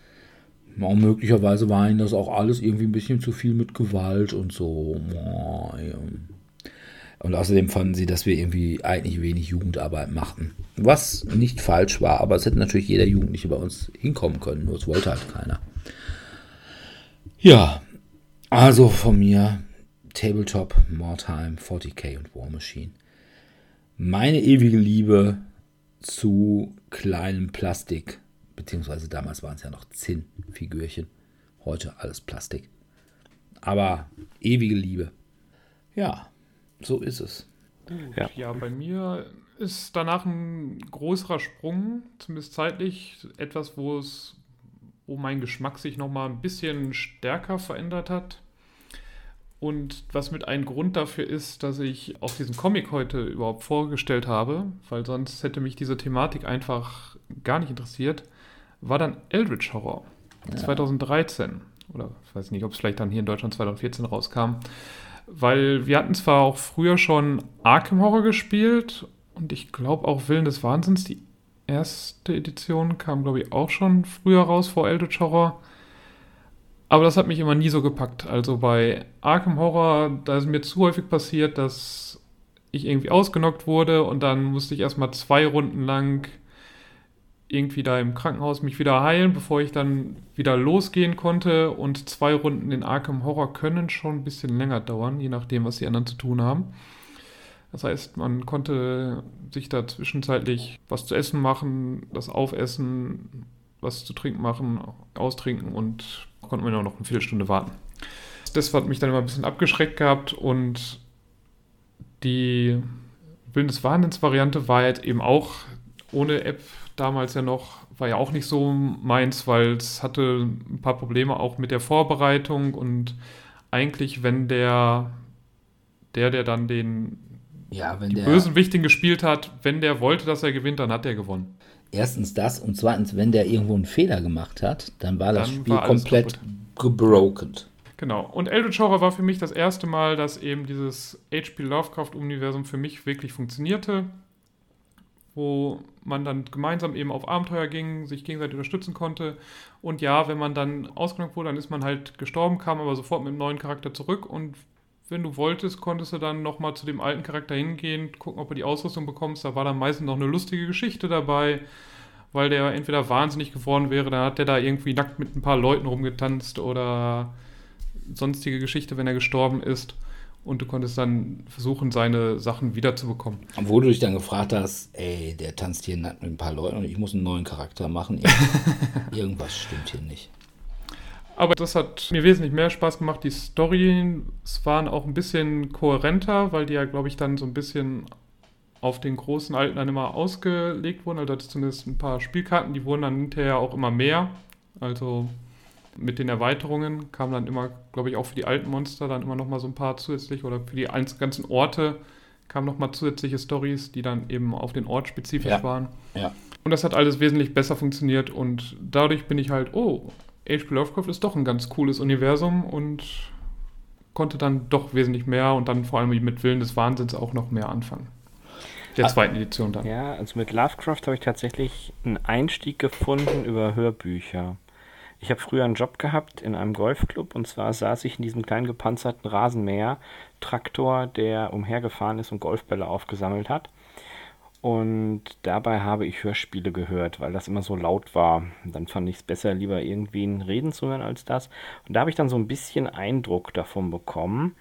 auch möglicherweise war ihnen das auch alles irgendwie ein bisschen zu viel mit Gewalt und so. Und außerdem fanden sie, dass wir irgendwie eigentlich wenig Jugendarbeit machten. Was nicht falsch war, aber es hätte natürlich jeder Jugendliche bei uns hinkommen können, nur es wollte halt keiner. Ja, also von mir Tabletop, Mortime, 40k und War Machine. Meine ewige Liebe zu kleinem Plastik, beziehungsweise damals waren es ja noch Zinnfigürchen, heute alles Plastik. Aber ewige Liebe. Ja, so ist es. Ja. ja, bei mir ist danach ein größerer Sprung, zumindest zeitlich, etwas, wo es, wo mein Geschmack sich nochmal ein bisschen stärker verändert hat. Und was mit ein Grund dafür ist, dass ich auch diesen Comic heute überhaupt vorgestellt habe, weil sonst hätte mich diese Thematik einfach gar nicht interessiert, war dann Eldritch Horror ja. 2013. Oder ich weiß nicht, ob es vielleicht dann hier in Deutschland 2014 rauskam. Weil wir hatten zwar auch früher schon Arkham Horror gespielt und ich glaube auch Willen des Wahnsinns, die erste Edition kam, glaube ich, auch schon früher raus vor Eldritch Horror. Aber das hat mich immer nie so gepackt. Also bei Arkham Horror, da ist mir zu häufig passiert, dass ich irgendwie ausgenockt wurde und dann musste ich erstmal zwei Runden lang irgendwie da im Krankenhaus mich wieder heilen, bevor ich dann wieder losgehen konnte. Und zwei Runden in Arkham Horror können schon ein bisschen länger dauern, je nachdem, was die anderen zu tun haben. Das heißt, man konnte sich da zwischenzeitlich was zu essen machen, das aufessen, was zu trinken machen, austrinken und konnten wir noch eine Viertelstunde warten. Das hat mich dann immer ein bisschen abgeschreckt gehabt und die Wahnsinns-Variante war jetzt eben auch ohne App damals ja noch, war ja auch nicht so meins, weil es hatte ein paar Probleme auch mit der Vorbereitung und eigentlich, wenn der, der, der dann den ja, die der, Bösenwichtigen gespielt hat, wenn der wollte, dass er gewinnt, dann hat er gewonnen. Erstens das und zweitens, wenn der irgendwo einen Fehler gemacht hat, dann war das dann Spiel war komplett gebroken. Genau. Und Eldritch Horror war für mich das erste Mal, dass eben dieses H.P. Lovecraft-Universum für mich wirklich funktionierte, wo man dann gemeinsam eben auf Abenteuer ging, sich gegenseitig unterstützen konnte. Und ja, wenn man dann ausgenockt wurde, dann ist man halt gestorben, kam aber sofort mit einem neuen Charakter zurück und wenn du wolltest, konntest du dann nochmal zu dem alten Charakter hingehen, gucken, ob du die Ausrüstung bekommst. Da war dann meistens noch eine lustige Geschichte dabei, weil der entweder wahnsinnig geworden wäre, dann hat der da irgendwie nackt mit ein paar Leuten rumgetanzt oder sonstige Geschichte, wenn er gestorben ist. Und du konntest dann versuchen, seine Sachen wiederzubekommen. Obwohl du dich dann gefragt hast, ey, der tanzt hier nackt mit ein paar Leuten und ich muss einen neuen Charakter machen. [laughs] Irgendwas stimmt hier nicht. Aber das hat mir wesentlich mehr Spaß gemacht. Die Storys waren auch ein bisschen kohärenter, weil die ja, glaube ich, dann so ein bisschen auf den großen alten dann immer ausgelegt wurden. Also zumindest ein paar Spielkarten, die wurden dann hinterher auch immer mehr. Also mit den Erweiterungen kamen dann immer, glaube ich, auch für die alten Monster dann immer nochmal so ein paar zusätzlich oder für die ganzen Orte kamen nochmal zusätzliche Stories, die dann eben auf den Ort spezifisch ja. waren. Ja. Und das hat alles wesentlich besser funktioniert und dadurch bin ich halt, oh, H.P. Lovecraft ist doch ein ganz cooles Universum und konnte dann doch wesentlich mehr und dann vor allem mit Willen des Wahnsinns auch noch mehr anfangen. Der zweiten Edition dann. Ja, also mit Lovecraft habe ich tatsächlich einen Einstieg gefunden über Hörbücher. Ich habe früher einen Job gehabt in einem Golfclub und zwar saß ich in diesem kleinen gepanzerten Rasenmäher-Traktor, der umhergefahren ist und Golfbälle aufgesammelt hat. Und dabei habe ich Hörspiele gehört, weil das immer so laut war. dann fand ich es besser, lieber irgendwen reden zu hören als das. Und da habe ich dann so ein bisschen Eindruck davon bekommen,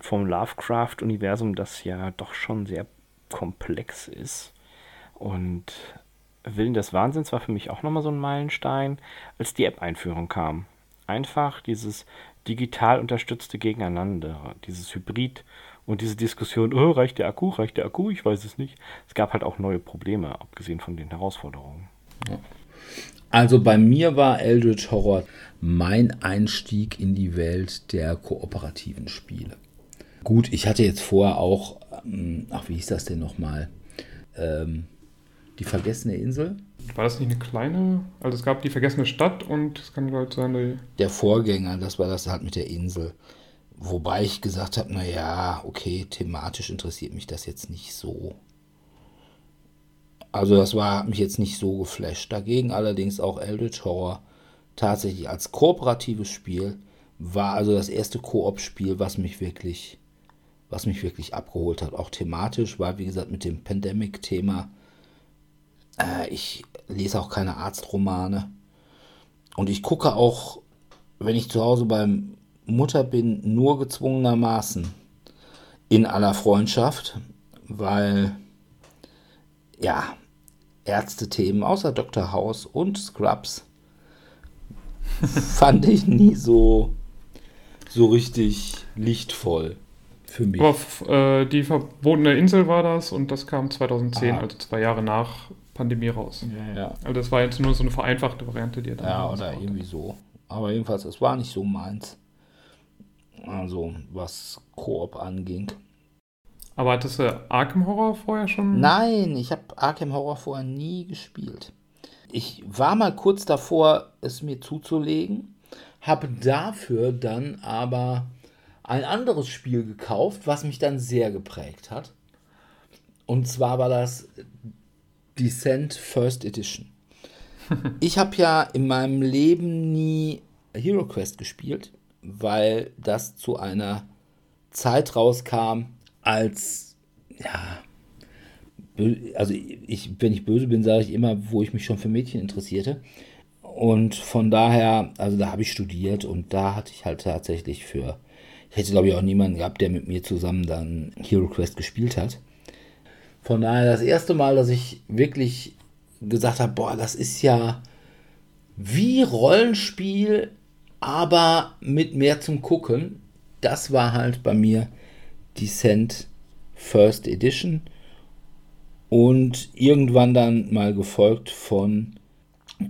vom Lovecraft-Universum, das ja doch schon sehr komplex ist. Und Willen des Wahnsinns war für mich auch nochmal so ein Meilenstein, als die App-Einführung kam. Einfach dieses digital unterstützte Gegeneinander, dieses Hybrid- und diese Diskussion, oh, reicht der Akku, reicht der Akku, ich weiß es nicht. Es gab halt auch neue Probleme, abgesehen von den Herausforderungen. Ja. Also bei mir war Eldritch Horror mein Einstieg in die Welt der kooperativen Spiele. Gut, ich hatte jetzt vorher auch, ähm, ach, wie hieß das denn nochmal? Ähm, die vergessene Insel. War das nicht eine kleine? Also es gab die vergessene Stadt und es kann halt sein, die Der Vorgänger, das war das halt mit der Insel. Wobei ich gesagt habe, naja, okay, thematisch interessiert mich das jetzt nicht so. Also das war hat mich jetzt nicht so geflasht. Dagegen allerdings auch Eldritch Horror tatsächlich als kooperatives Spiel war also das erste Koop-Spiel, was mich wirklich, was mich wirklich abgeholt hat. Auch thematisch war, wie gesagt, mit dem Pandemic-Thema. Äh, ich lese auch keine Arztromane. Und ich gucke auch, wenn ich zu Hause beim Mutter bin, nur gezwungenermaßen in aller Freundschaft, weil ja, Ärzte-Themen außer Dr. House und Scrubs fand ich nie so, so richtig lichtvoll für mich. Aber äh, die verbotene Insel war das und das kam 2010, Ah. also zwei Jahre nach Pandemie raus. Ja, Also das war jetzt nur so eine vereinfachte Variante, die er dann ja oder irgendwie so. Aber jedenfalls, es war nicht so meins. Also, was Koop anging. Aber hattest du Arkham Horror vorher schon? Nein, ich habe Arkham Horror vorher nie gespielt. Ich war mal kurz davor, es mir zuzulegen, habe dafür dann aber ein anderes Spiel gekauft, was mich dann sehr geprägt hat. Und zwar war das Descent First Edition. [laughs] Ich habe ja in meinem Leben nie Hero Quest gespielt, weil das zu einer Zeit rauskam, als ja, also ich, wenn ich böse bin, sage ich immer, wo ich mich schon für Mädchen interessierte. Und von daher, also da habe ich studiert und da hatte ich halt tatsächlich für, ich hätte glaube ich auch niemanden gehabt, der mit mir zusammen dann Hero Quest gespielt hat. Von daher das erste Mal, dass ich wirklich gesagt habe, boah, das ist ja wie Rollenspiel, aber mit mehr zum Gucken. Das war halt bei mir Descent First Edition und irgendwann dann mal gefolgt von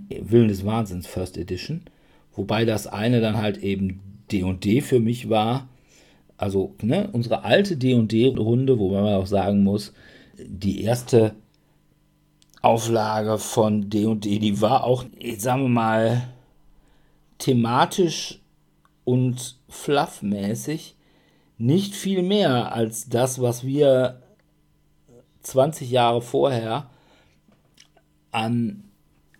Willen des Wahnsinns First Edition, wobei das eine dann halt eben D&D für mich war, also ne, unsere alte D&D-Runde, wobei man auch sagen muss, die erste Auflage von D&D, die war auch, sagen wir mal, thematisch und fluffmäßig nicht viel mehr als das, was wir 20 Jahre vorher an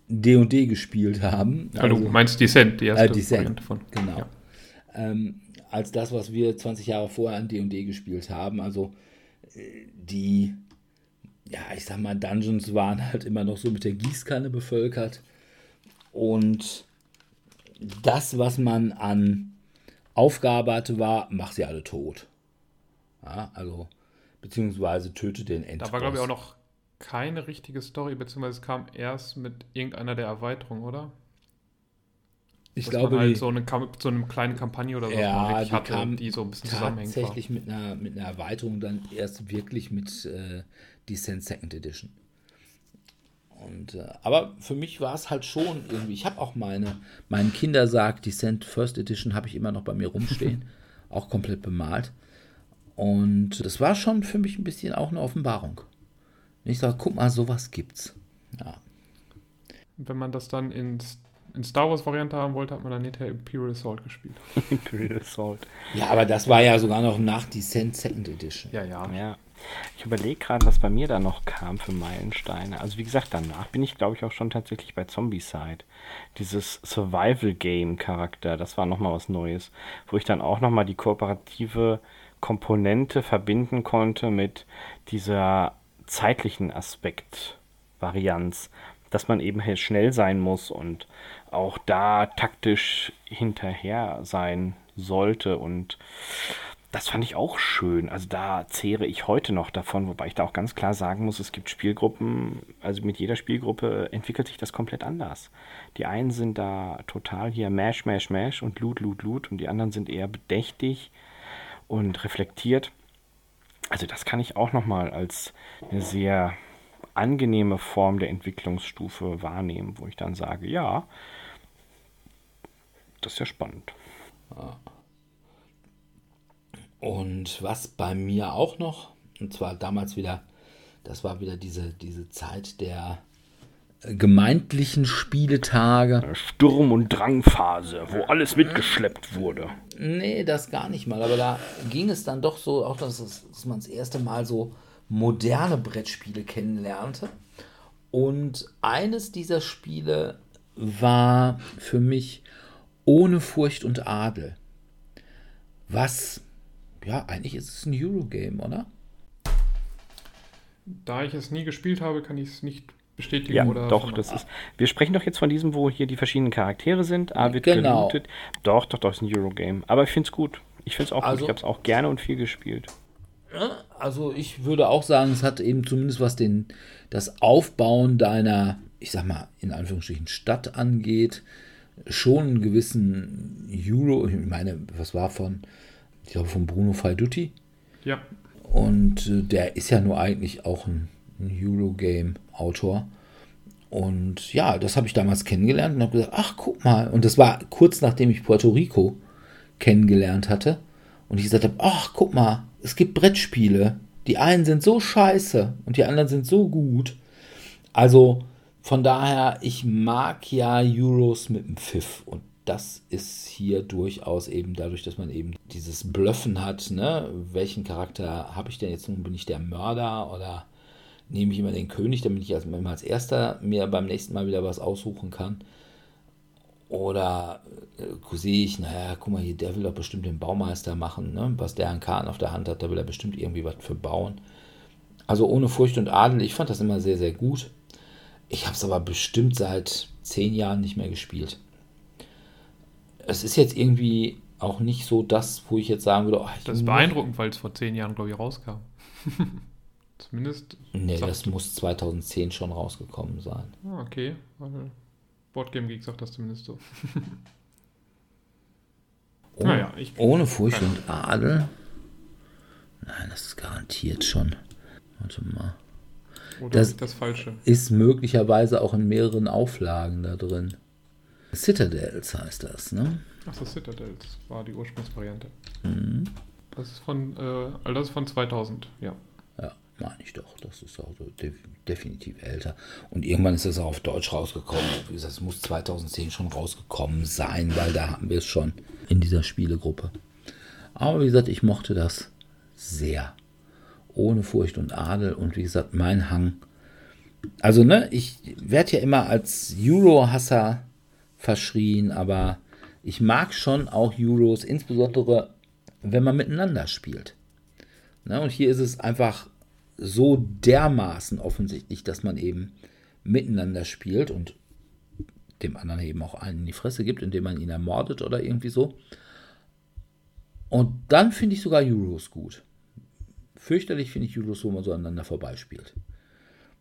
D&D gespielt haben. Ja, du meinst Descent, die erste äh, Descent, Variante von. genau. Ja. Ähm, als das, was wir 20 Jahre vorher an D&D gespielt haben. Also äh, die, ja, ich sag mal, Dungeons waren halt immer noch so mit der Gießkanne bevölkert. Und das, was man an Aufgabe hatte, war, mach sie alle tot. Ja, also, beziehungsweise töte den Endboss. Da war, glaube ich, auch noch keine richtige Story, beziehungsweise es kam erst mit irgendeiner der Erweiterungen, oder? ich Dass glaube, halt die- so eine, so eine kleine Kampagne oder so Ja, die hatte, kam die so ein bisschen zusammenhängend war. tatsächlich mit einer, mit einer Erweiterung dann erst wirklich mit äh, Descent Second Edition. Und, äh, aber für mich war es halt schon irgendwie, ich habe auch meine, meinen Kindersarg Descent First Edition habe ich immer noch bei mir rumstehen, [laughs] auch komplett bemalt. Und das war schon für mich ein bisschen auch eine Offenbarung. Und ich sage, guck mal, sowas gibt's. Ja. Wenn man das dann in, in Star Wars Variante haben wollte, hat man dann hinterher Imperial Assault gespielt. [laughs] Imperial Assault. ja, aber das war ja sogar noch nach Descent Second Edition. Ja, ja. Ja. Ich überlege gerade, was bei mir da noch kam für Meilensteine. Also wie gesagt, danach bin ich, glaube ich, auch schon tatsächlich bei Zombicide. Dieses Survival-Game-Charakter, das war nochmal was Neues, wo ich dann auch nochmal die kooperative Komponente verbinden konnte mit dieser zeitlichen Aspekt-Varianz, dass man eben halt schnell sein muss und auch da taktisch hinterher sein sollte und das fand ich auch schön. Also da zehre ich heute noch davon, wobei ich da auch ganz klar sagen muss, es gibt Spielgruppen, also mit jeder Spielgruppe entwickelt sich das komplett anders. Die einen sind da total hier Mash, Mash, Mash und Loot, Loot, Loot und die anderen sind eher bedächtig und reflektiert. Also das kann ich auch nochmal als eine sehr angenehme Form der Entwicklungsstufe wahrnehmen, wo ich dann sage, ja, das ist ja spannend. Und was bei mir auch noch, und zwar damals wieder, das war wieder diese, diese Zeit der gemeindlichen Spieletage. Sturm- und Drangphase, wo alles mitgeschleppt wurde. Nee, das gar nicht mal. Aber da ging es dann doch so, auch dass, es, dass man das erste Mal so moderne Brettspiele kennenlernte. Und eines dieser Spiele war für mich ohne Furcht und Adel. Was, ja, eigentlich ist es ein Eurogame, oder? Da ich es nie gespielt habe, kann ich es nicht bestätigen Ja, oder. doch, das ist. Wir sprechen doch jetzt von diesem, wo hier die verschiedenen Charaktere sind. A wird Genau. gelootet. Doch, doch, doch, ist ein Eurogame. Aber ich finde es gut. Ich finde es auch Also- gut. Ich habe es auch gerne und viel gespielt. Also ich würde auch sagen, es hat eben zumindest was den, das Aufbauen deiner, ich sag mal, in Anführungsstrichen Stadt angeht, schon einen gewissen Euro, ich meine, was war von, ich glaube von Bruno Faidutti Ja, und äh, der ist ja nur eigentlich auch ein, ein Eurogame-Autor. Und ja, das habe ich damals kennengelernt und habe gesagt, ach guck mal. Und das war kurz nachdem ich Puerto Rico kennengelernt hatte. Und ich gesagt habe, ach guck mal, es gibt Brettspiele. Die einen sind so scheiße und die anderen sind so gut. Also von daher, ich mag ja Euros mit dem Pfiff. Und das ist hier durchaus eben dadurch, dass man eben dieses Blöffen hat. Ne? Welchen Charakter habe ich denn jetzt nun? Bin ich der Mörder oder nehme ich immer den König, damit ich als, als erster mir beim nächsten Mal wieder was aussuchen kann? Oder äh, sehe ich, naja, guck mal hier, der will doch bestimmt den Baumeister machen, ne? was der an Karten auf der Hand hat, da will er bestimmt irgendwie was für bauen. Also ohne Furcht und Adel, ich fand das immer sehr, sehr gut. Ich habe es aber bestimmt seit zehn Jahren nicht mehr gespielt. Es ist jetzt irgendwie auch nicht so das, wo ich jetzt sagen würde, oh, das ist beeindruckend, weil es vor zehn Jahren, glaube ich, rauskam. [laughs] Zumindest. Nee, das muss 2010 schon rausgekommen sein. Ah, okay. Boardgame Geek sagt das zumindest so. [laughs] Oh, Naja, ich- ohne Furcht und Adel? Nein, das ist garantiert schon. Warte mal. Oder Das- das, das Falsche. Ist möglicherweise auch in mehreren Auflagen da drin. Citadels heißt das, ne? Achso, Citadels war die Ursprungsvariante. Mhm. Das ist von, äh, also das ist von 2000, ja. Ja, meine ich doch. Das ist auch so def definitiv älter. Und irgendwann ist es auch auf Deutsch rausgekommen. Wie gesagt, es muss 2010 schon rausgekommen sein, weil da haben wir es schon in dieser Spielegruppe. Aber wie gesagt, ich mochte das sehr. Ohne Furcht und Adel. Und wie gesagt, mein Hang. Also, ne, ich werde ja immer als Euro-Hasser verschrien, aber ich mag schon auch Euros, insbesondere wenn man miteinander spielt. Ne, und hier ist es einfach so dermaßen offensichtlich, dass man eben miteinander spielt und dem anderen eben auch einen in die Fresse gibt, indem man ihn ermordet oder irgendwie so. Und dann finde ich sogar Euros gut. Fürchterlich finde ich Euros, wo man so aneinander vorbeispielt.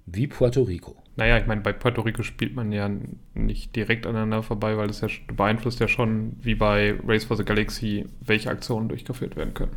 Wie Puerto Rico. Naja, ich meine, bei Puerto Rico spielt man ja nicht direkt aneinander vorbei, weil das ja beeinflusst ja schon, wie bei Race for the Galaxy, welche Aktionen durchgeführt werden können.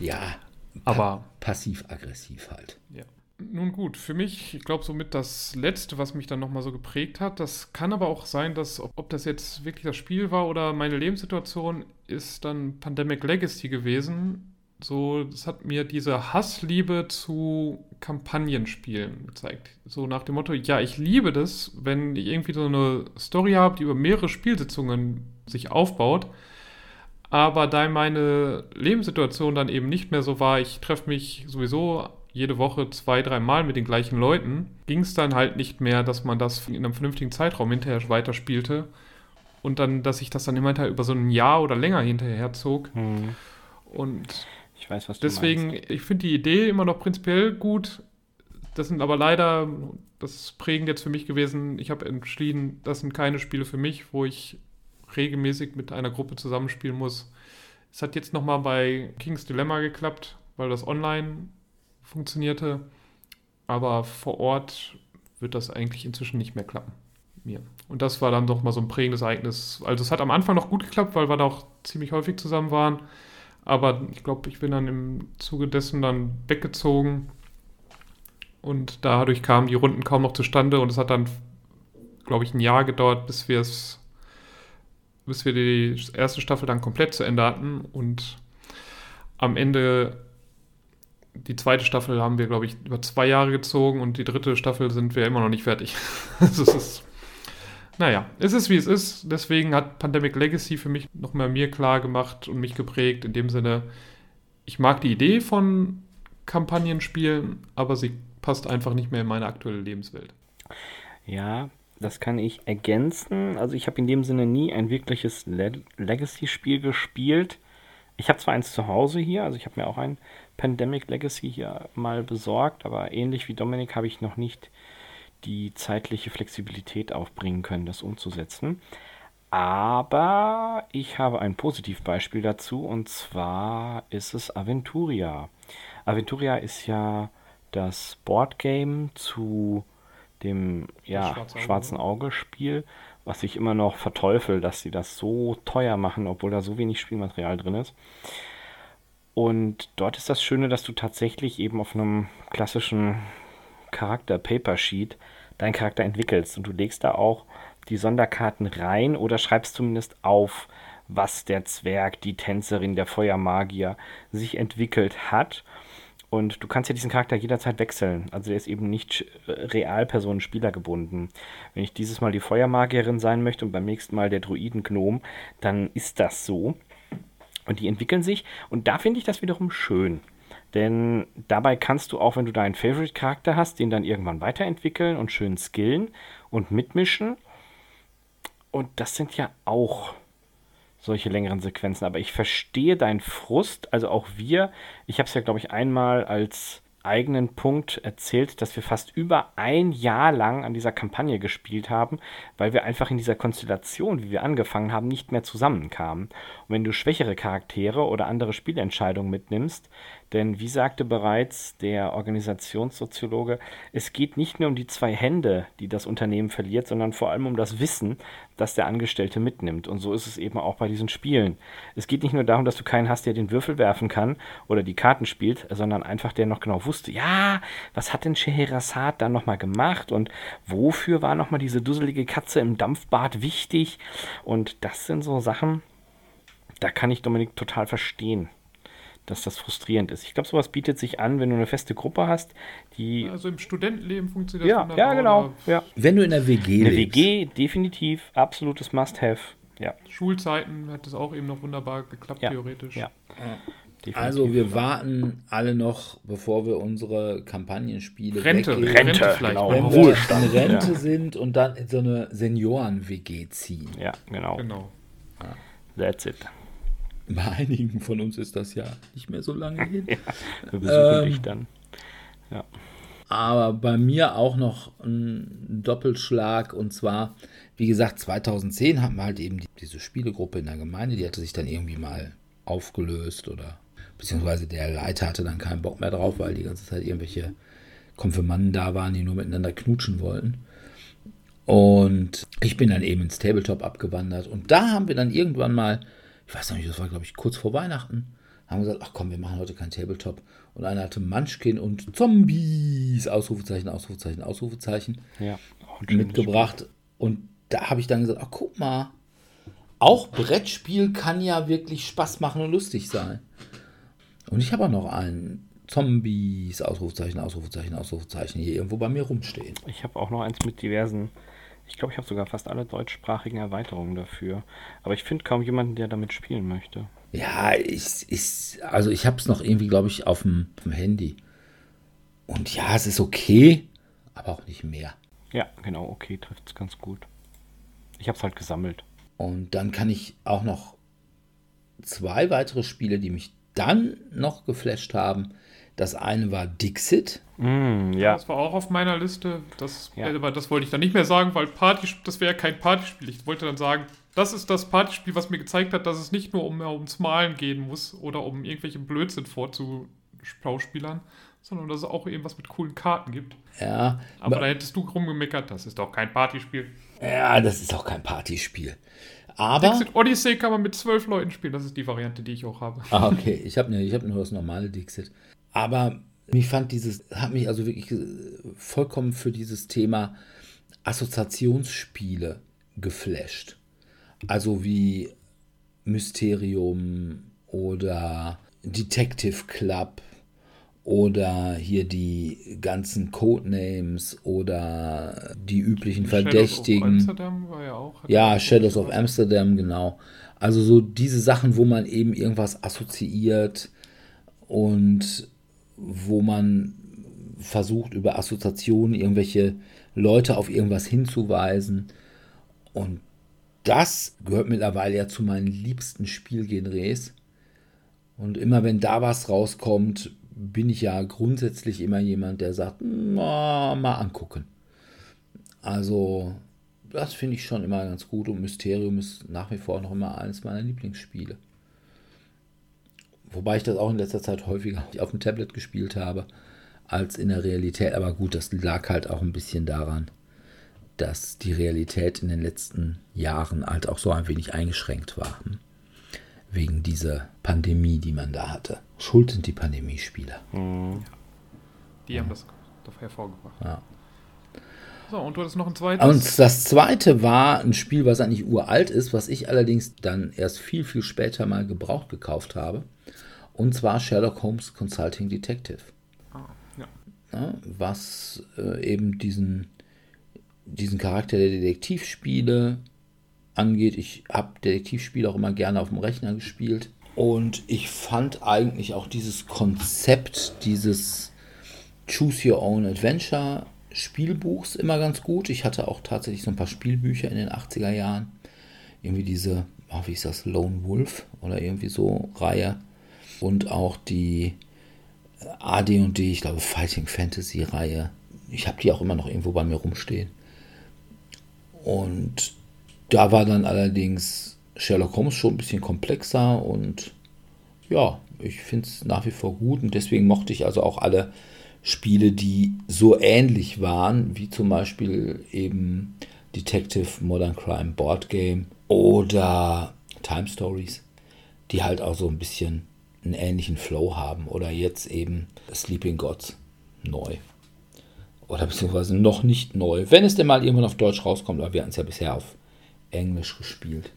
Ja, Aber passiv-aggressiv halt. Ja. Nun gut, für mich, ich glaube, somit das Letzte, was mich dann nochmal so geprägt hat, das kann aber auch sein, dass, ob, ob das jetzt wirklich das Spiel war oder meine Lebenssituation, ist dann Pandemic Legacy gewesen. So, das hat mir diese Hassliebe zu Kampagnenspielen gezeigt. So nach dem Motto, ja, ich liebe das, wenn ich irgendwie so eine Story habe, die über mehrere Spielsitzungen sich aufbaut. Aber da meine Lebenssituation dann eben nicht mehr so war, ich treffe mich sowieso jede Woche zwei, drei Mal mit den gleichen Leuten, ging es dann halt nicht mehr, dass man das in einem vernünftigen Zeitraum hinterher weiterspielte. Und dann, dass ich das dann immer über so ein Jahr oder länger hinterher zog. Hm, Und ich weiß, was du deswegen, meinst. ich finde die Idee immer noch prinzipiell gut. Das sind aber leider, das ist prägend jetzt für mich gewesen, ich habe entschieden, das sind keine Spiele für mich, wo ich regelmäßig mit einer Gruppe zusammenspielen muss. Es hat jetzt nochmal bei King's Dilemma geklappt, weil das online funktionierte. Aber vor Ort wird das eigentlich inzwischen nicht mehr klappen. Mir. Und das war dann doch mal so ein prägendes Ereignis. Also es hat am Anfang noch gut geklappt, weil wir da auch ziemlich häufig zusammen waren. Aber ich glaube, ich bin dann im Zuge dessen dann weggezogen. und dadurch kamen die Runden kaum noch zustande und es hat dann, glaube ich, ein Jahr gedauert, bis wir es, bis wir die erste Staffel dann komplett zu Ende hatten und am Ende die zweite Staffel haben wir, glaube ich, über zwei Jahre gezogen und die dritte Staffel sind wir immer noch nicht fertig. [laughs] also es ist, naja, es ist wie es ist. Deswegen hat Pandemic Legacy für mich noch mal mir klar gemacht und mich geprägt. In dem Sinne, ich mag die Idee von Kampagnenspielen, aber sie passt einfach nicht mehr in meine aktuelle Lebenswelt. Ja, das kann ich ergänzen. Also ich habe in dem Sinne nie ein wirkliches Le Legacy-Spiel gespielt. Ich habe zwar eins zu Hause hier, also ich habe mir auch ein Pandemic Legacy hier mal besorgt, aber ähnlich wie Dominik habe ich noch nicht die zeitliche Flexibilität aufbringen können, das umzusetzen. Aber ich habe ein Positivbeispiel dazu und zwar ist es Aventuria. Aventuria ist ja das Boardgame zu dem ja, schwarzen Auge-Spiel, was ich immer noch verteufel, dass sie das so teuer machen, obwohl da so wenig Spielmaterial drin ist. Und dort ist das Schöne, dass du tatsächlich eben auf einem klassischen Charakter-Paper-Sheet deinen Charakter entwickelst und du legst da auch die Sonderkarten rein oder schreibst zumindest auf, was der Zwerg, die Tänzerin, der Feuermagier sich entwickelt hat. Und du kannst ja diesen Charakter jederzeit wechseln. Also der ist eben nicht Realpersonen Spieler gebunden. Wenn ich dieses Mal die Feuermagierin sein möchte und beim nächsten Mal der Druidengnom, dann ist das so. Und die entwickeln sich. Und da finde ich das wiederum schön. Denn dabei kannst du auch, wenn du deinen Favorite-Charakter hast, den dann irgendwann weiterentwickeln und schön skillen und mitmischen. Und das sind ja auch solche längeren Sequenzen. Aber ich verstehe deinen Frust. Also auch wir, ich habe es ja, glaube ich, einmal als eigenen Punkt erzählt, dass wir fast über ein Jahr lang an dieser Kampagne gespielt haben, weil wir einfach in dieser Konstellation, wie wir angefangen haben, nicht mehr zusammenkamen. Und wenn du schwächere Charaktere oder andere Spielentscheidungen mitnimmst, denn wie sagte bereits der Organisationssoziologe, es geht nicht nur um die zwei Hände, die das Unternehmen verliert, sondern vor allem um das Wissen, das der Angestellte mitnimmt. Und so ist es eben auch bei diesen Spielen. Es geht nicht nur darum, dass du keinen hast, der den Würfel werfen kann oder die Karten spielt, sondern einfach der noch genau wusste, ja, was hat denn Scheherazade da nochmal gemacht und wofür war nochmal diese dusselige Katze im Dampfbad wichtig? Und das sind so Sachen, da kann ich Dominik total verstehen dass das frustrierend ist. Ich glaube, sowas bietet sich an, wenn du eine feste Gruppe hast, die. Also im Studentenleben funktioniert ja, das Ja, genau. Ja. Wenn du in der WG Eine lebst. WG, definitiv, absolutes Must-Have. Ja. Schulzeiten hat das auch eben noch wunderbar geklappt, ja. theoretisch. Ja. Also wir warten alle noch, bevor wir unsere Kampagnenspiele Rente, weggeben, Rente, Rente vielleicht. genau. wenn wir Ruhestand, in Rente ja. sind und dann in so eine Senioren-WG ziehen. Ja, genau. Genau. That's it. [laughs] Bei einigen von uns ist das ja nicht mehr so lange hin. [laughs] Wir besuchen Ähm, dich dann. Aber bei mir auch noch ein Doppelschlag und zwar, wie gesagt, 2010 hatten wir halt eben die, diese Spielegruppe in der Gemeinde, die hatte sich dann irgendwie mal aufgelöst oder beziehungsweise der Leiter hatte dann keinen Bock mehr drauf, weil die ganze Zeit irgendwelche Konfirmanden da waren, die nur miteinander knutschen wollten. Und ich bin dann eben ins Tabletop abgewandert und da haben wir dann irgendwann mal, ich weiß noch nicht, das war glaube ich kurz vor Weihnachten, haben gesagt, ach komm, wir machen heute kein Tabletop. Und einer hatte Munchkin und Zombies, Ausrufezeichen, Ausrufezeichen, Ausrufezeichen, Ja, schönes mitgebracht. Und da habe ich dann gesagt, ach guck mal, auch Brettspiel kann ja wirklich Spaß machen und lustig sein. Und ich habe auch noch einen Zombies, Ausrufezeichen, Ausrufezeichen, Ausrufezeichen hier irgendwo bei mir rumstehen. Ich habe auch noch eins mit diversen. Ich glaube, ich habe sogar fast alle deutschsprachigen Erweiterungen dafür. Aber ich finde kaum jemanden, der damit spielen möchte. Ja, ich, ich, also ich habe es noch irgendwie, glaube ich, auf dem, auf dem Handy. Und ja, es ist okay, aber auch nicht mehr. Ja, genau, okay, trifft es ganz gut. Ich habe es halt gesammelt. Und dann kann ich auch noch zwei weitere Spiele, die mich dann noch geflasht haben. Das eine war Dixit. Mm, ja, Das war auch auf meiner Liste. Das, Ja. aber das wollte ich dann nicht mehr sagen, weil Party, das wäre ja kein Partyspiel. Ich wollte dann sagen, das ist das Partyspiel, was mir gezeigt hat, dass es nicht nur um, ums Malen gehen muss oder um irgendwelche Blödsinn vorzuschauspielern, sondern dass es auch eben was mit coolen Karten gibt. Ja, Aber da hättest du rumgemeckert, das ist doch kein Partyspiel. ja, das ist auch kein Partyspiel. Aber. Dixit Odyssey kann man mit zwölf Leuten spielen, das ist die Variante, die ich auch habe. Ah, okay. Ich habe ne, ich hab nur das normale Dixit. Aber mich fand dieses, hat mich also wirklich äh, vollkommen für dieses Thema Assoziationsspiele geflasht. Also wie Mysterium oder Detective Club oder hier die ganzen Codenames oder die üblichen Verdächtigen. Shadows of Amsterdam war ja auch. Ja, Shadows of Amsterdam, genau. Also so diese Sachen, wo man eben irgendwas assoziiert und wo man versucht über Assoziationen irgendwelche Leute auf irgendwas hinzuweisen. Und das gehört mittlerweile ja zu meinen liebsten Spielgenres. Und immer wenn da was rauskommt, bin ich ja grundsätzlich immer jemand, der sagt, mal, angucken. Also, das finde ich schon immer ganz gut und Mysterium ist nach wie vor noch immer eines meiner Lieblingsspiele. Wobei ich das auch in letzter Zeit häufiger [laughs] auf dem Tablet gespielt habe als in der Realität. Aber gut, das lag halt auch ein bisschen daran, dass die Realität in den letzten Jahren halt auch so ein wenig eingeschränkt war. Hm? Wegen dieser Pandemie, die man da hatte. Schuld sind die Pandemiespiele. Mhm. Die haben das hervorgebracht. Ja. So, und du hattest noch ein zweites? Und das zweite war ein Spiel, was eigentlich uralt ist, was ich allerdings dann erst viel, viel später mal gebraucht gekauft habe. Und zwar Sherlock Holmes Consulting Detective. Ah, ja. ja was äh, eben diesen, diesen Charakter der Detektivspiele angeht. Ich habe Detektivspiele auch immer gerne auf dem Rechner gespielt. Und ich fand eigentlich auch dieses Konzept dieses Choose Your Own Adventure Spielbuchs immer ganz gut. Ich hatte auch tatsächlich so ein paar Spielbücher in den 80er Jahren. Irgendwie diese, oh, wie ist das, Lone Wolf oder irgendwie so Reihe und auch die AD&D, ich glaube Fighting Fantasy Reihe. Ich habe die auch immer noch irgendwo bei mir rumstehen. Und da war dann allerdings Sherlock Holmes schon ein bisschen komplexer und ja, ich finde es nach wie vor gut und deswegen mochte ich also auch alle Spiele, die so ähnlich waren, wie zum Beispiel eben Detective Modern Crime Board Game oder Time Stories, die halt auch so ein bisschen einen ähnlichen Flow haben. Oder jetzt eben Sleeping Gods neu. Oder beziehungsweise noch nicht neu. Wenn es denn mal irgendwann auf Deutsch rauskommt, aber wir hatten es ja bisher auf Englisch gespielt.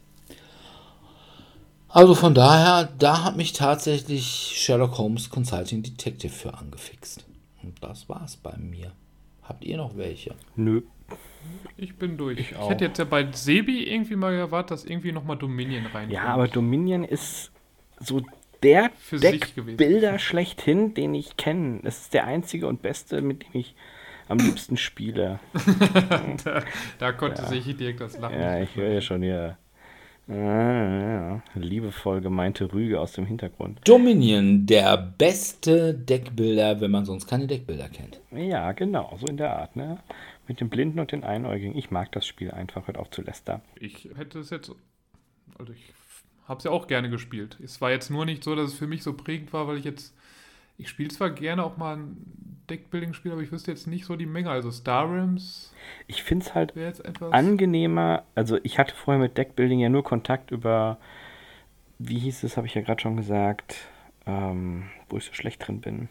Also von daher, da hat mich tatsächlich Sherlock Holmes Consulting Detective für angefixt. Und das war's bei mir. Habt ihr noch welche? Nö. Ich bin durch. Ich, ich hätte jetzt ja bei Sebi irgendwie mal erwartet, dass irgendwie nochmal Dominion rein. Ja, aber Dominion ist so der Deckbilder schlechthin, den ich kenne. Es ist der einzige und beste, mit dem ich am liebsten spiele. [laughs] da, da, konnte ja. sich direkt das Lachen. Ja, ich höre ja schon hier. Ah, ja. Liebevoll gemeinte Rüge aus dem Hintergrund. Dominion, der beste Deckbilder, wenn man sonst keine Deckbilder kennt. Ja, genau, so in der Art, ne? Mit dem Blinden und den Einäugigen. Ich mag das Spiel einfach, hört auf zu lästern. Ich hätte es jetzt. Also ich habe es ja auch gerne gespielt. Es war jetzt nur nicht so, dass es für mich so prägend war, weil ich jetzt, ich spiele zwar gerne auch mal ein Deckbuilding-Spiel, aber ich wüsste jetzt nicht so die Menge. Also Star Realms. Ich finde es halt angenehmer. Also ich hatte vorher mit Deckbuilding ja nur Kontakt über, wie hieß es, habe ich ja gerade schon gesagt, ähm, wo ich so schlecht drin bin.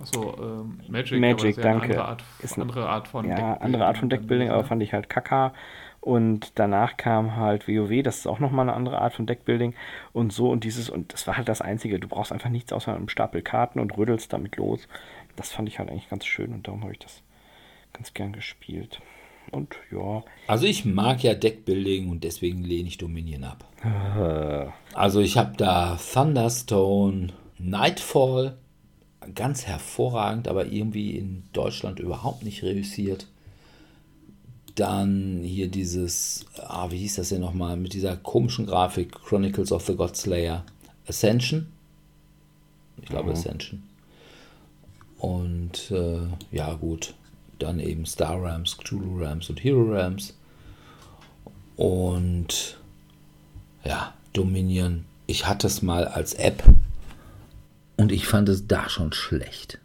Achso, ähm, Magic, Magic danke. Eine andere Art, ist eine andere Art von ja, Deckbuilding. andere Art von Deckbuilding, aber fand ich halt kacka. Und danach kam halt WoW, das ist auch nochmal eine andere Art von Deckbuilding und so und dieses, und das war halt das Einzige. Du brauchst einfach nichts außer einem Stapel Karten und rüttelst damit los. Das fand ich halt eigentlich ganz schön und darum habe ich das ganz gern gespielt. Und ja. Also ich mag ja Deckbuilding und deswegen lehne ich Dominion ab. [laughs] also ich habe da Thunderstone, Nightfall, ganz hervorragend, aber irgendwie in Deutschland überhaupt nicht reüssiert. Dann hier dieses, ah, wie hieß das denn nochmal, mit dieser komischen Grafik, Chronicles of the Godslayer. Ascension? Ich glaube mhm. Ascension. Und äh, ja, gut. Dann eben Star Rams, Cthulhu Rams und Hero Rams. Und ja, Dominion. Ich hatte es mal als App und ich fand es da schon schlecht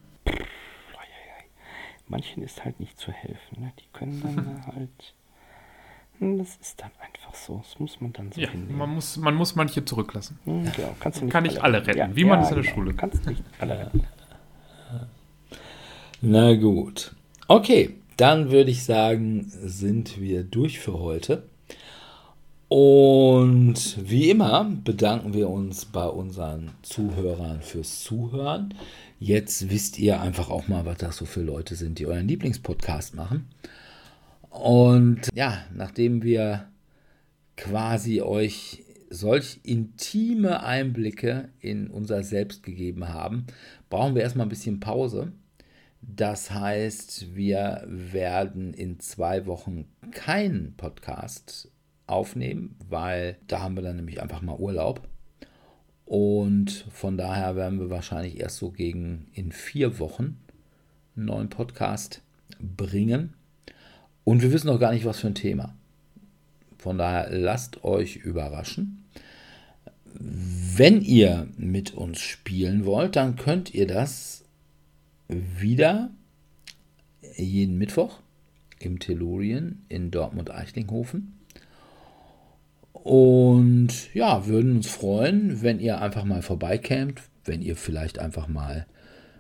manchen ist halt nicht zu helfen. Ne? Die können dann [laughs] halt. Hm, das ist dann einfach so. Das muss man dann so ja, hinnehmen. Man muss, man muss manche zurücklassen. Hm, genau. Kannst du nicht Kann nicht alle, alle retten, ja, wie ja, man es in der genau. Schule. Kannst nicht alle retten. Na gut. Okay, dann würde ich sagen, sind wir durch für heute. Und wie immer bedanken wir uns bei unseren Zuhörern fürs Zuhören. Jetzt wisst ihr einfach auch mal, was das so für Leute sind, die euren Lieblingspodcast machen. Und ja, nachdem wir quasi euch solch intime Einblicke in unser Selbst gegeben haben, brauchen wir erstmal ein bisschen Pause. Das heißt, wir werden in zwei Wochen keinen Podcast aufnehmen, weil da haben wir dann nämlich einfach mal Urlaub. Und von daher werden wir wahrscheinlich erst so gegen in vier Wochen einen neuen Podcast bringen. Und wir wissen noch gar nicht, was für ein Thema. Von daher lasst euch überraschen. Wenn ihr mit uns spielen wollt, dann könnt ihr das wieder jeden Mittwoch im Tellurien in Dortmund-Eichlinghofen. Und ja, würden uns freuen, wenn ihr einfach mal vorbeikämt, wenn ihr vielleicht einfach mal,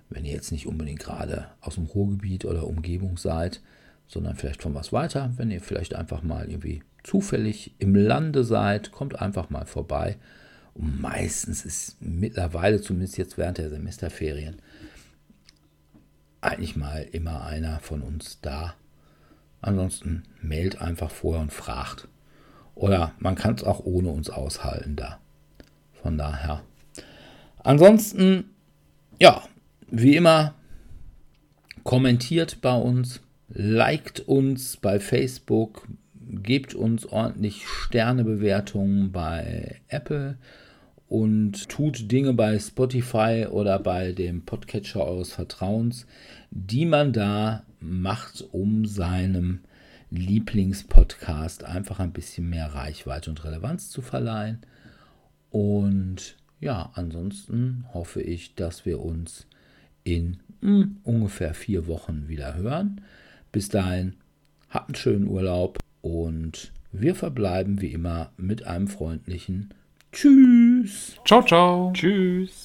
wenn ihr jetzt nicht unbedingt gerade aus dem Ruhrgebiet oder Umgebung seid, sondern vielleicht von was weiter, wenn ihr vielleicht einfach mal irgendwie zufällig im Lande seid, kommt einfach mal vorbei. Und meistens ist mittlerweile, zumindest jetzt während der Semesterferien, eigentlich mal immer einer von uns da. Ansonsten meldet einfach vorher und fragt. Oder man kann es auch ohne uns aushalten da. Von daher. Ansonsten, ja, wie immer, kommentiert bei uns, liked uns bei Facebook, gebt uns ordentlich Sternebewertungen bei Apple und tut Dinge bei Spotify oder bei dem Podcatcher eures Vertrauens, die man da macht, um seinem Lieblingspodcast einfach ein bisschen mehr Reichweite und Relevanz zu verleihen. Und ja, ansonsten hoffe ich, dass wir uns in mh, hm, ungefähr vier Wochen wieder hören. Bis dahin, habt einen schönen Urlaub und wir verbleiben wie immer mit einem freundlichen Tschüss. Ciao, ciao. Tschüss.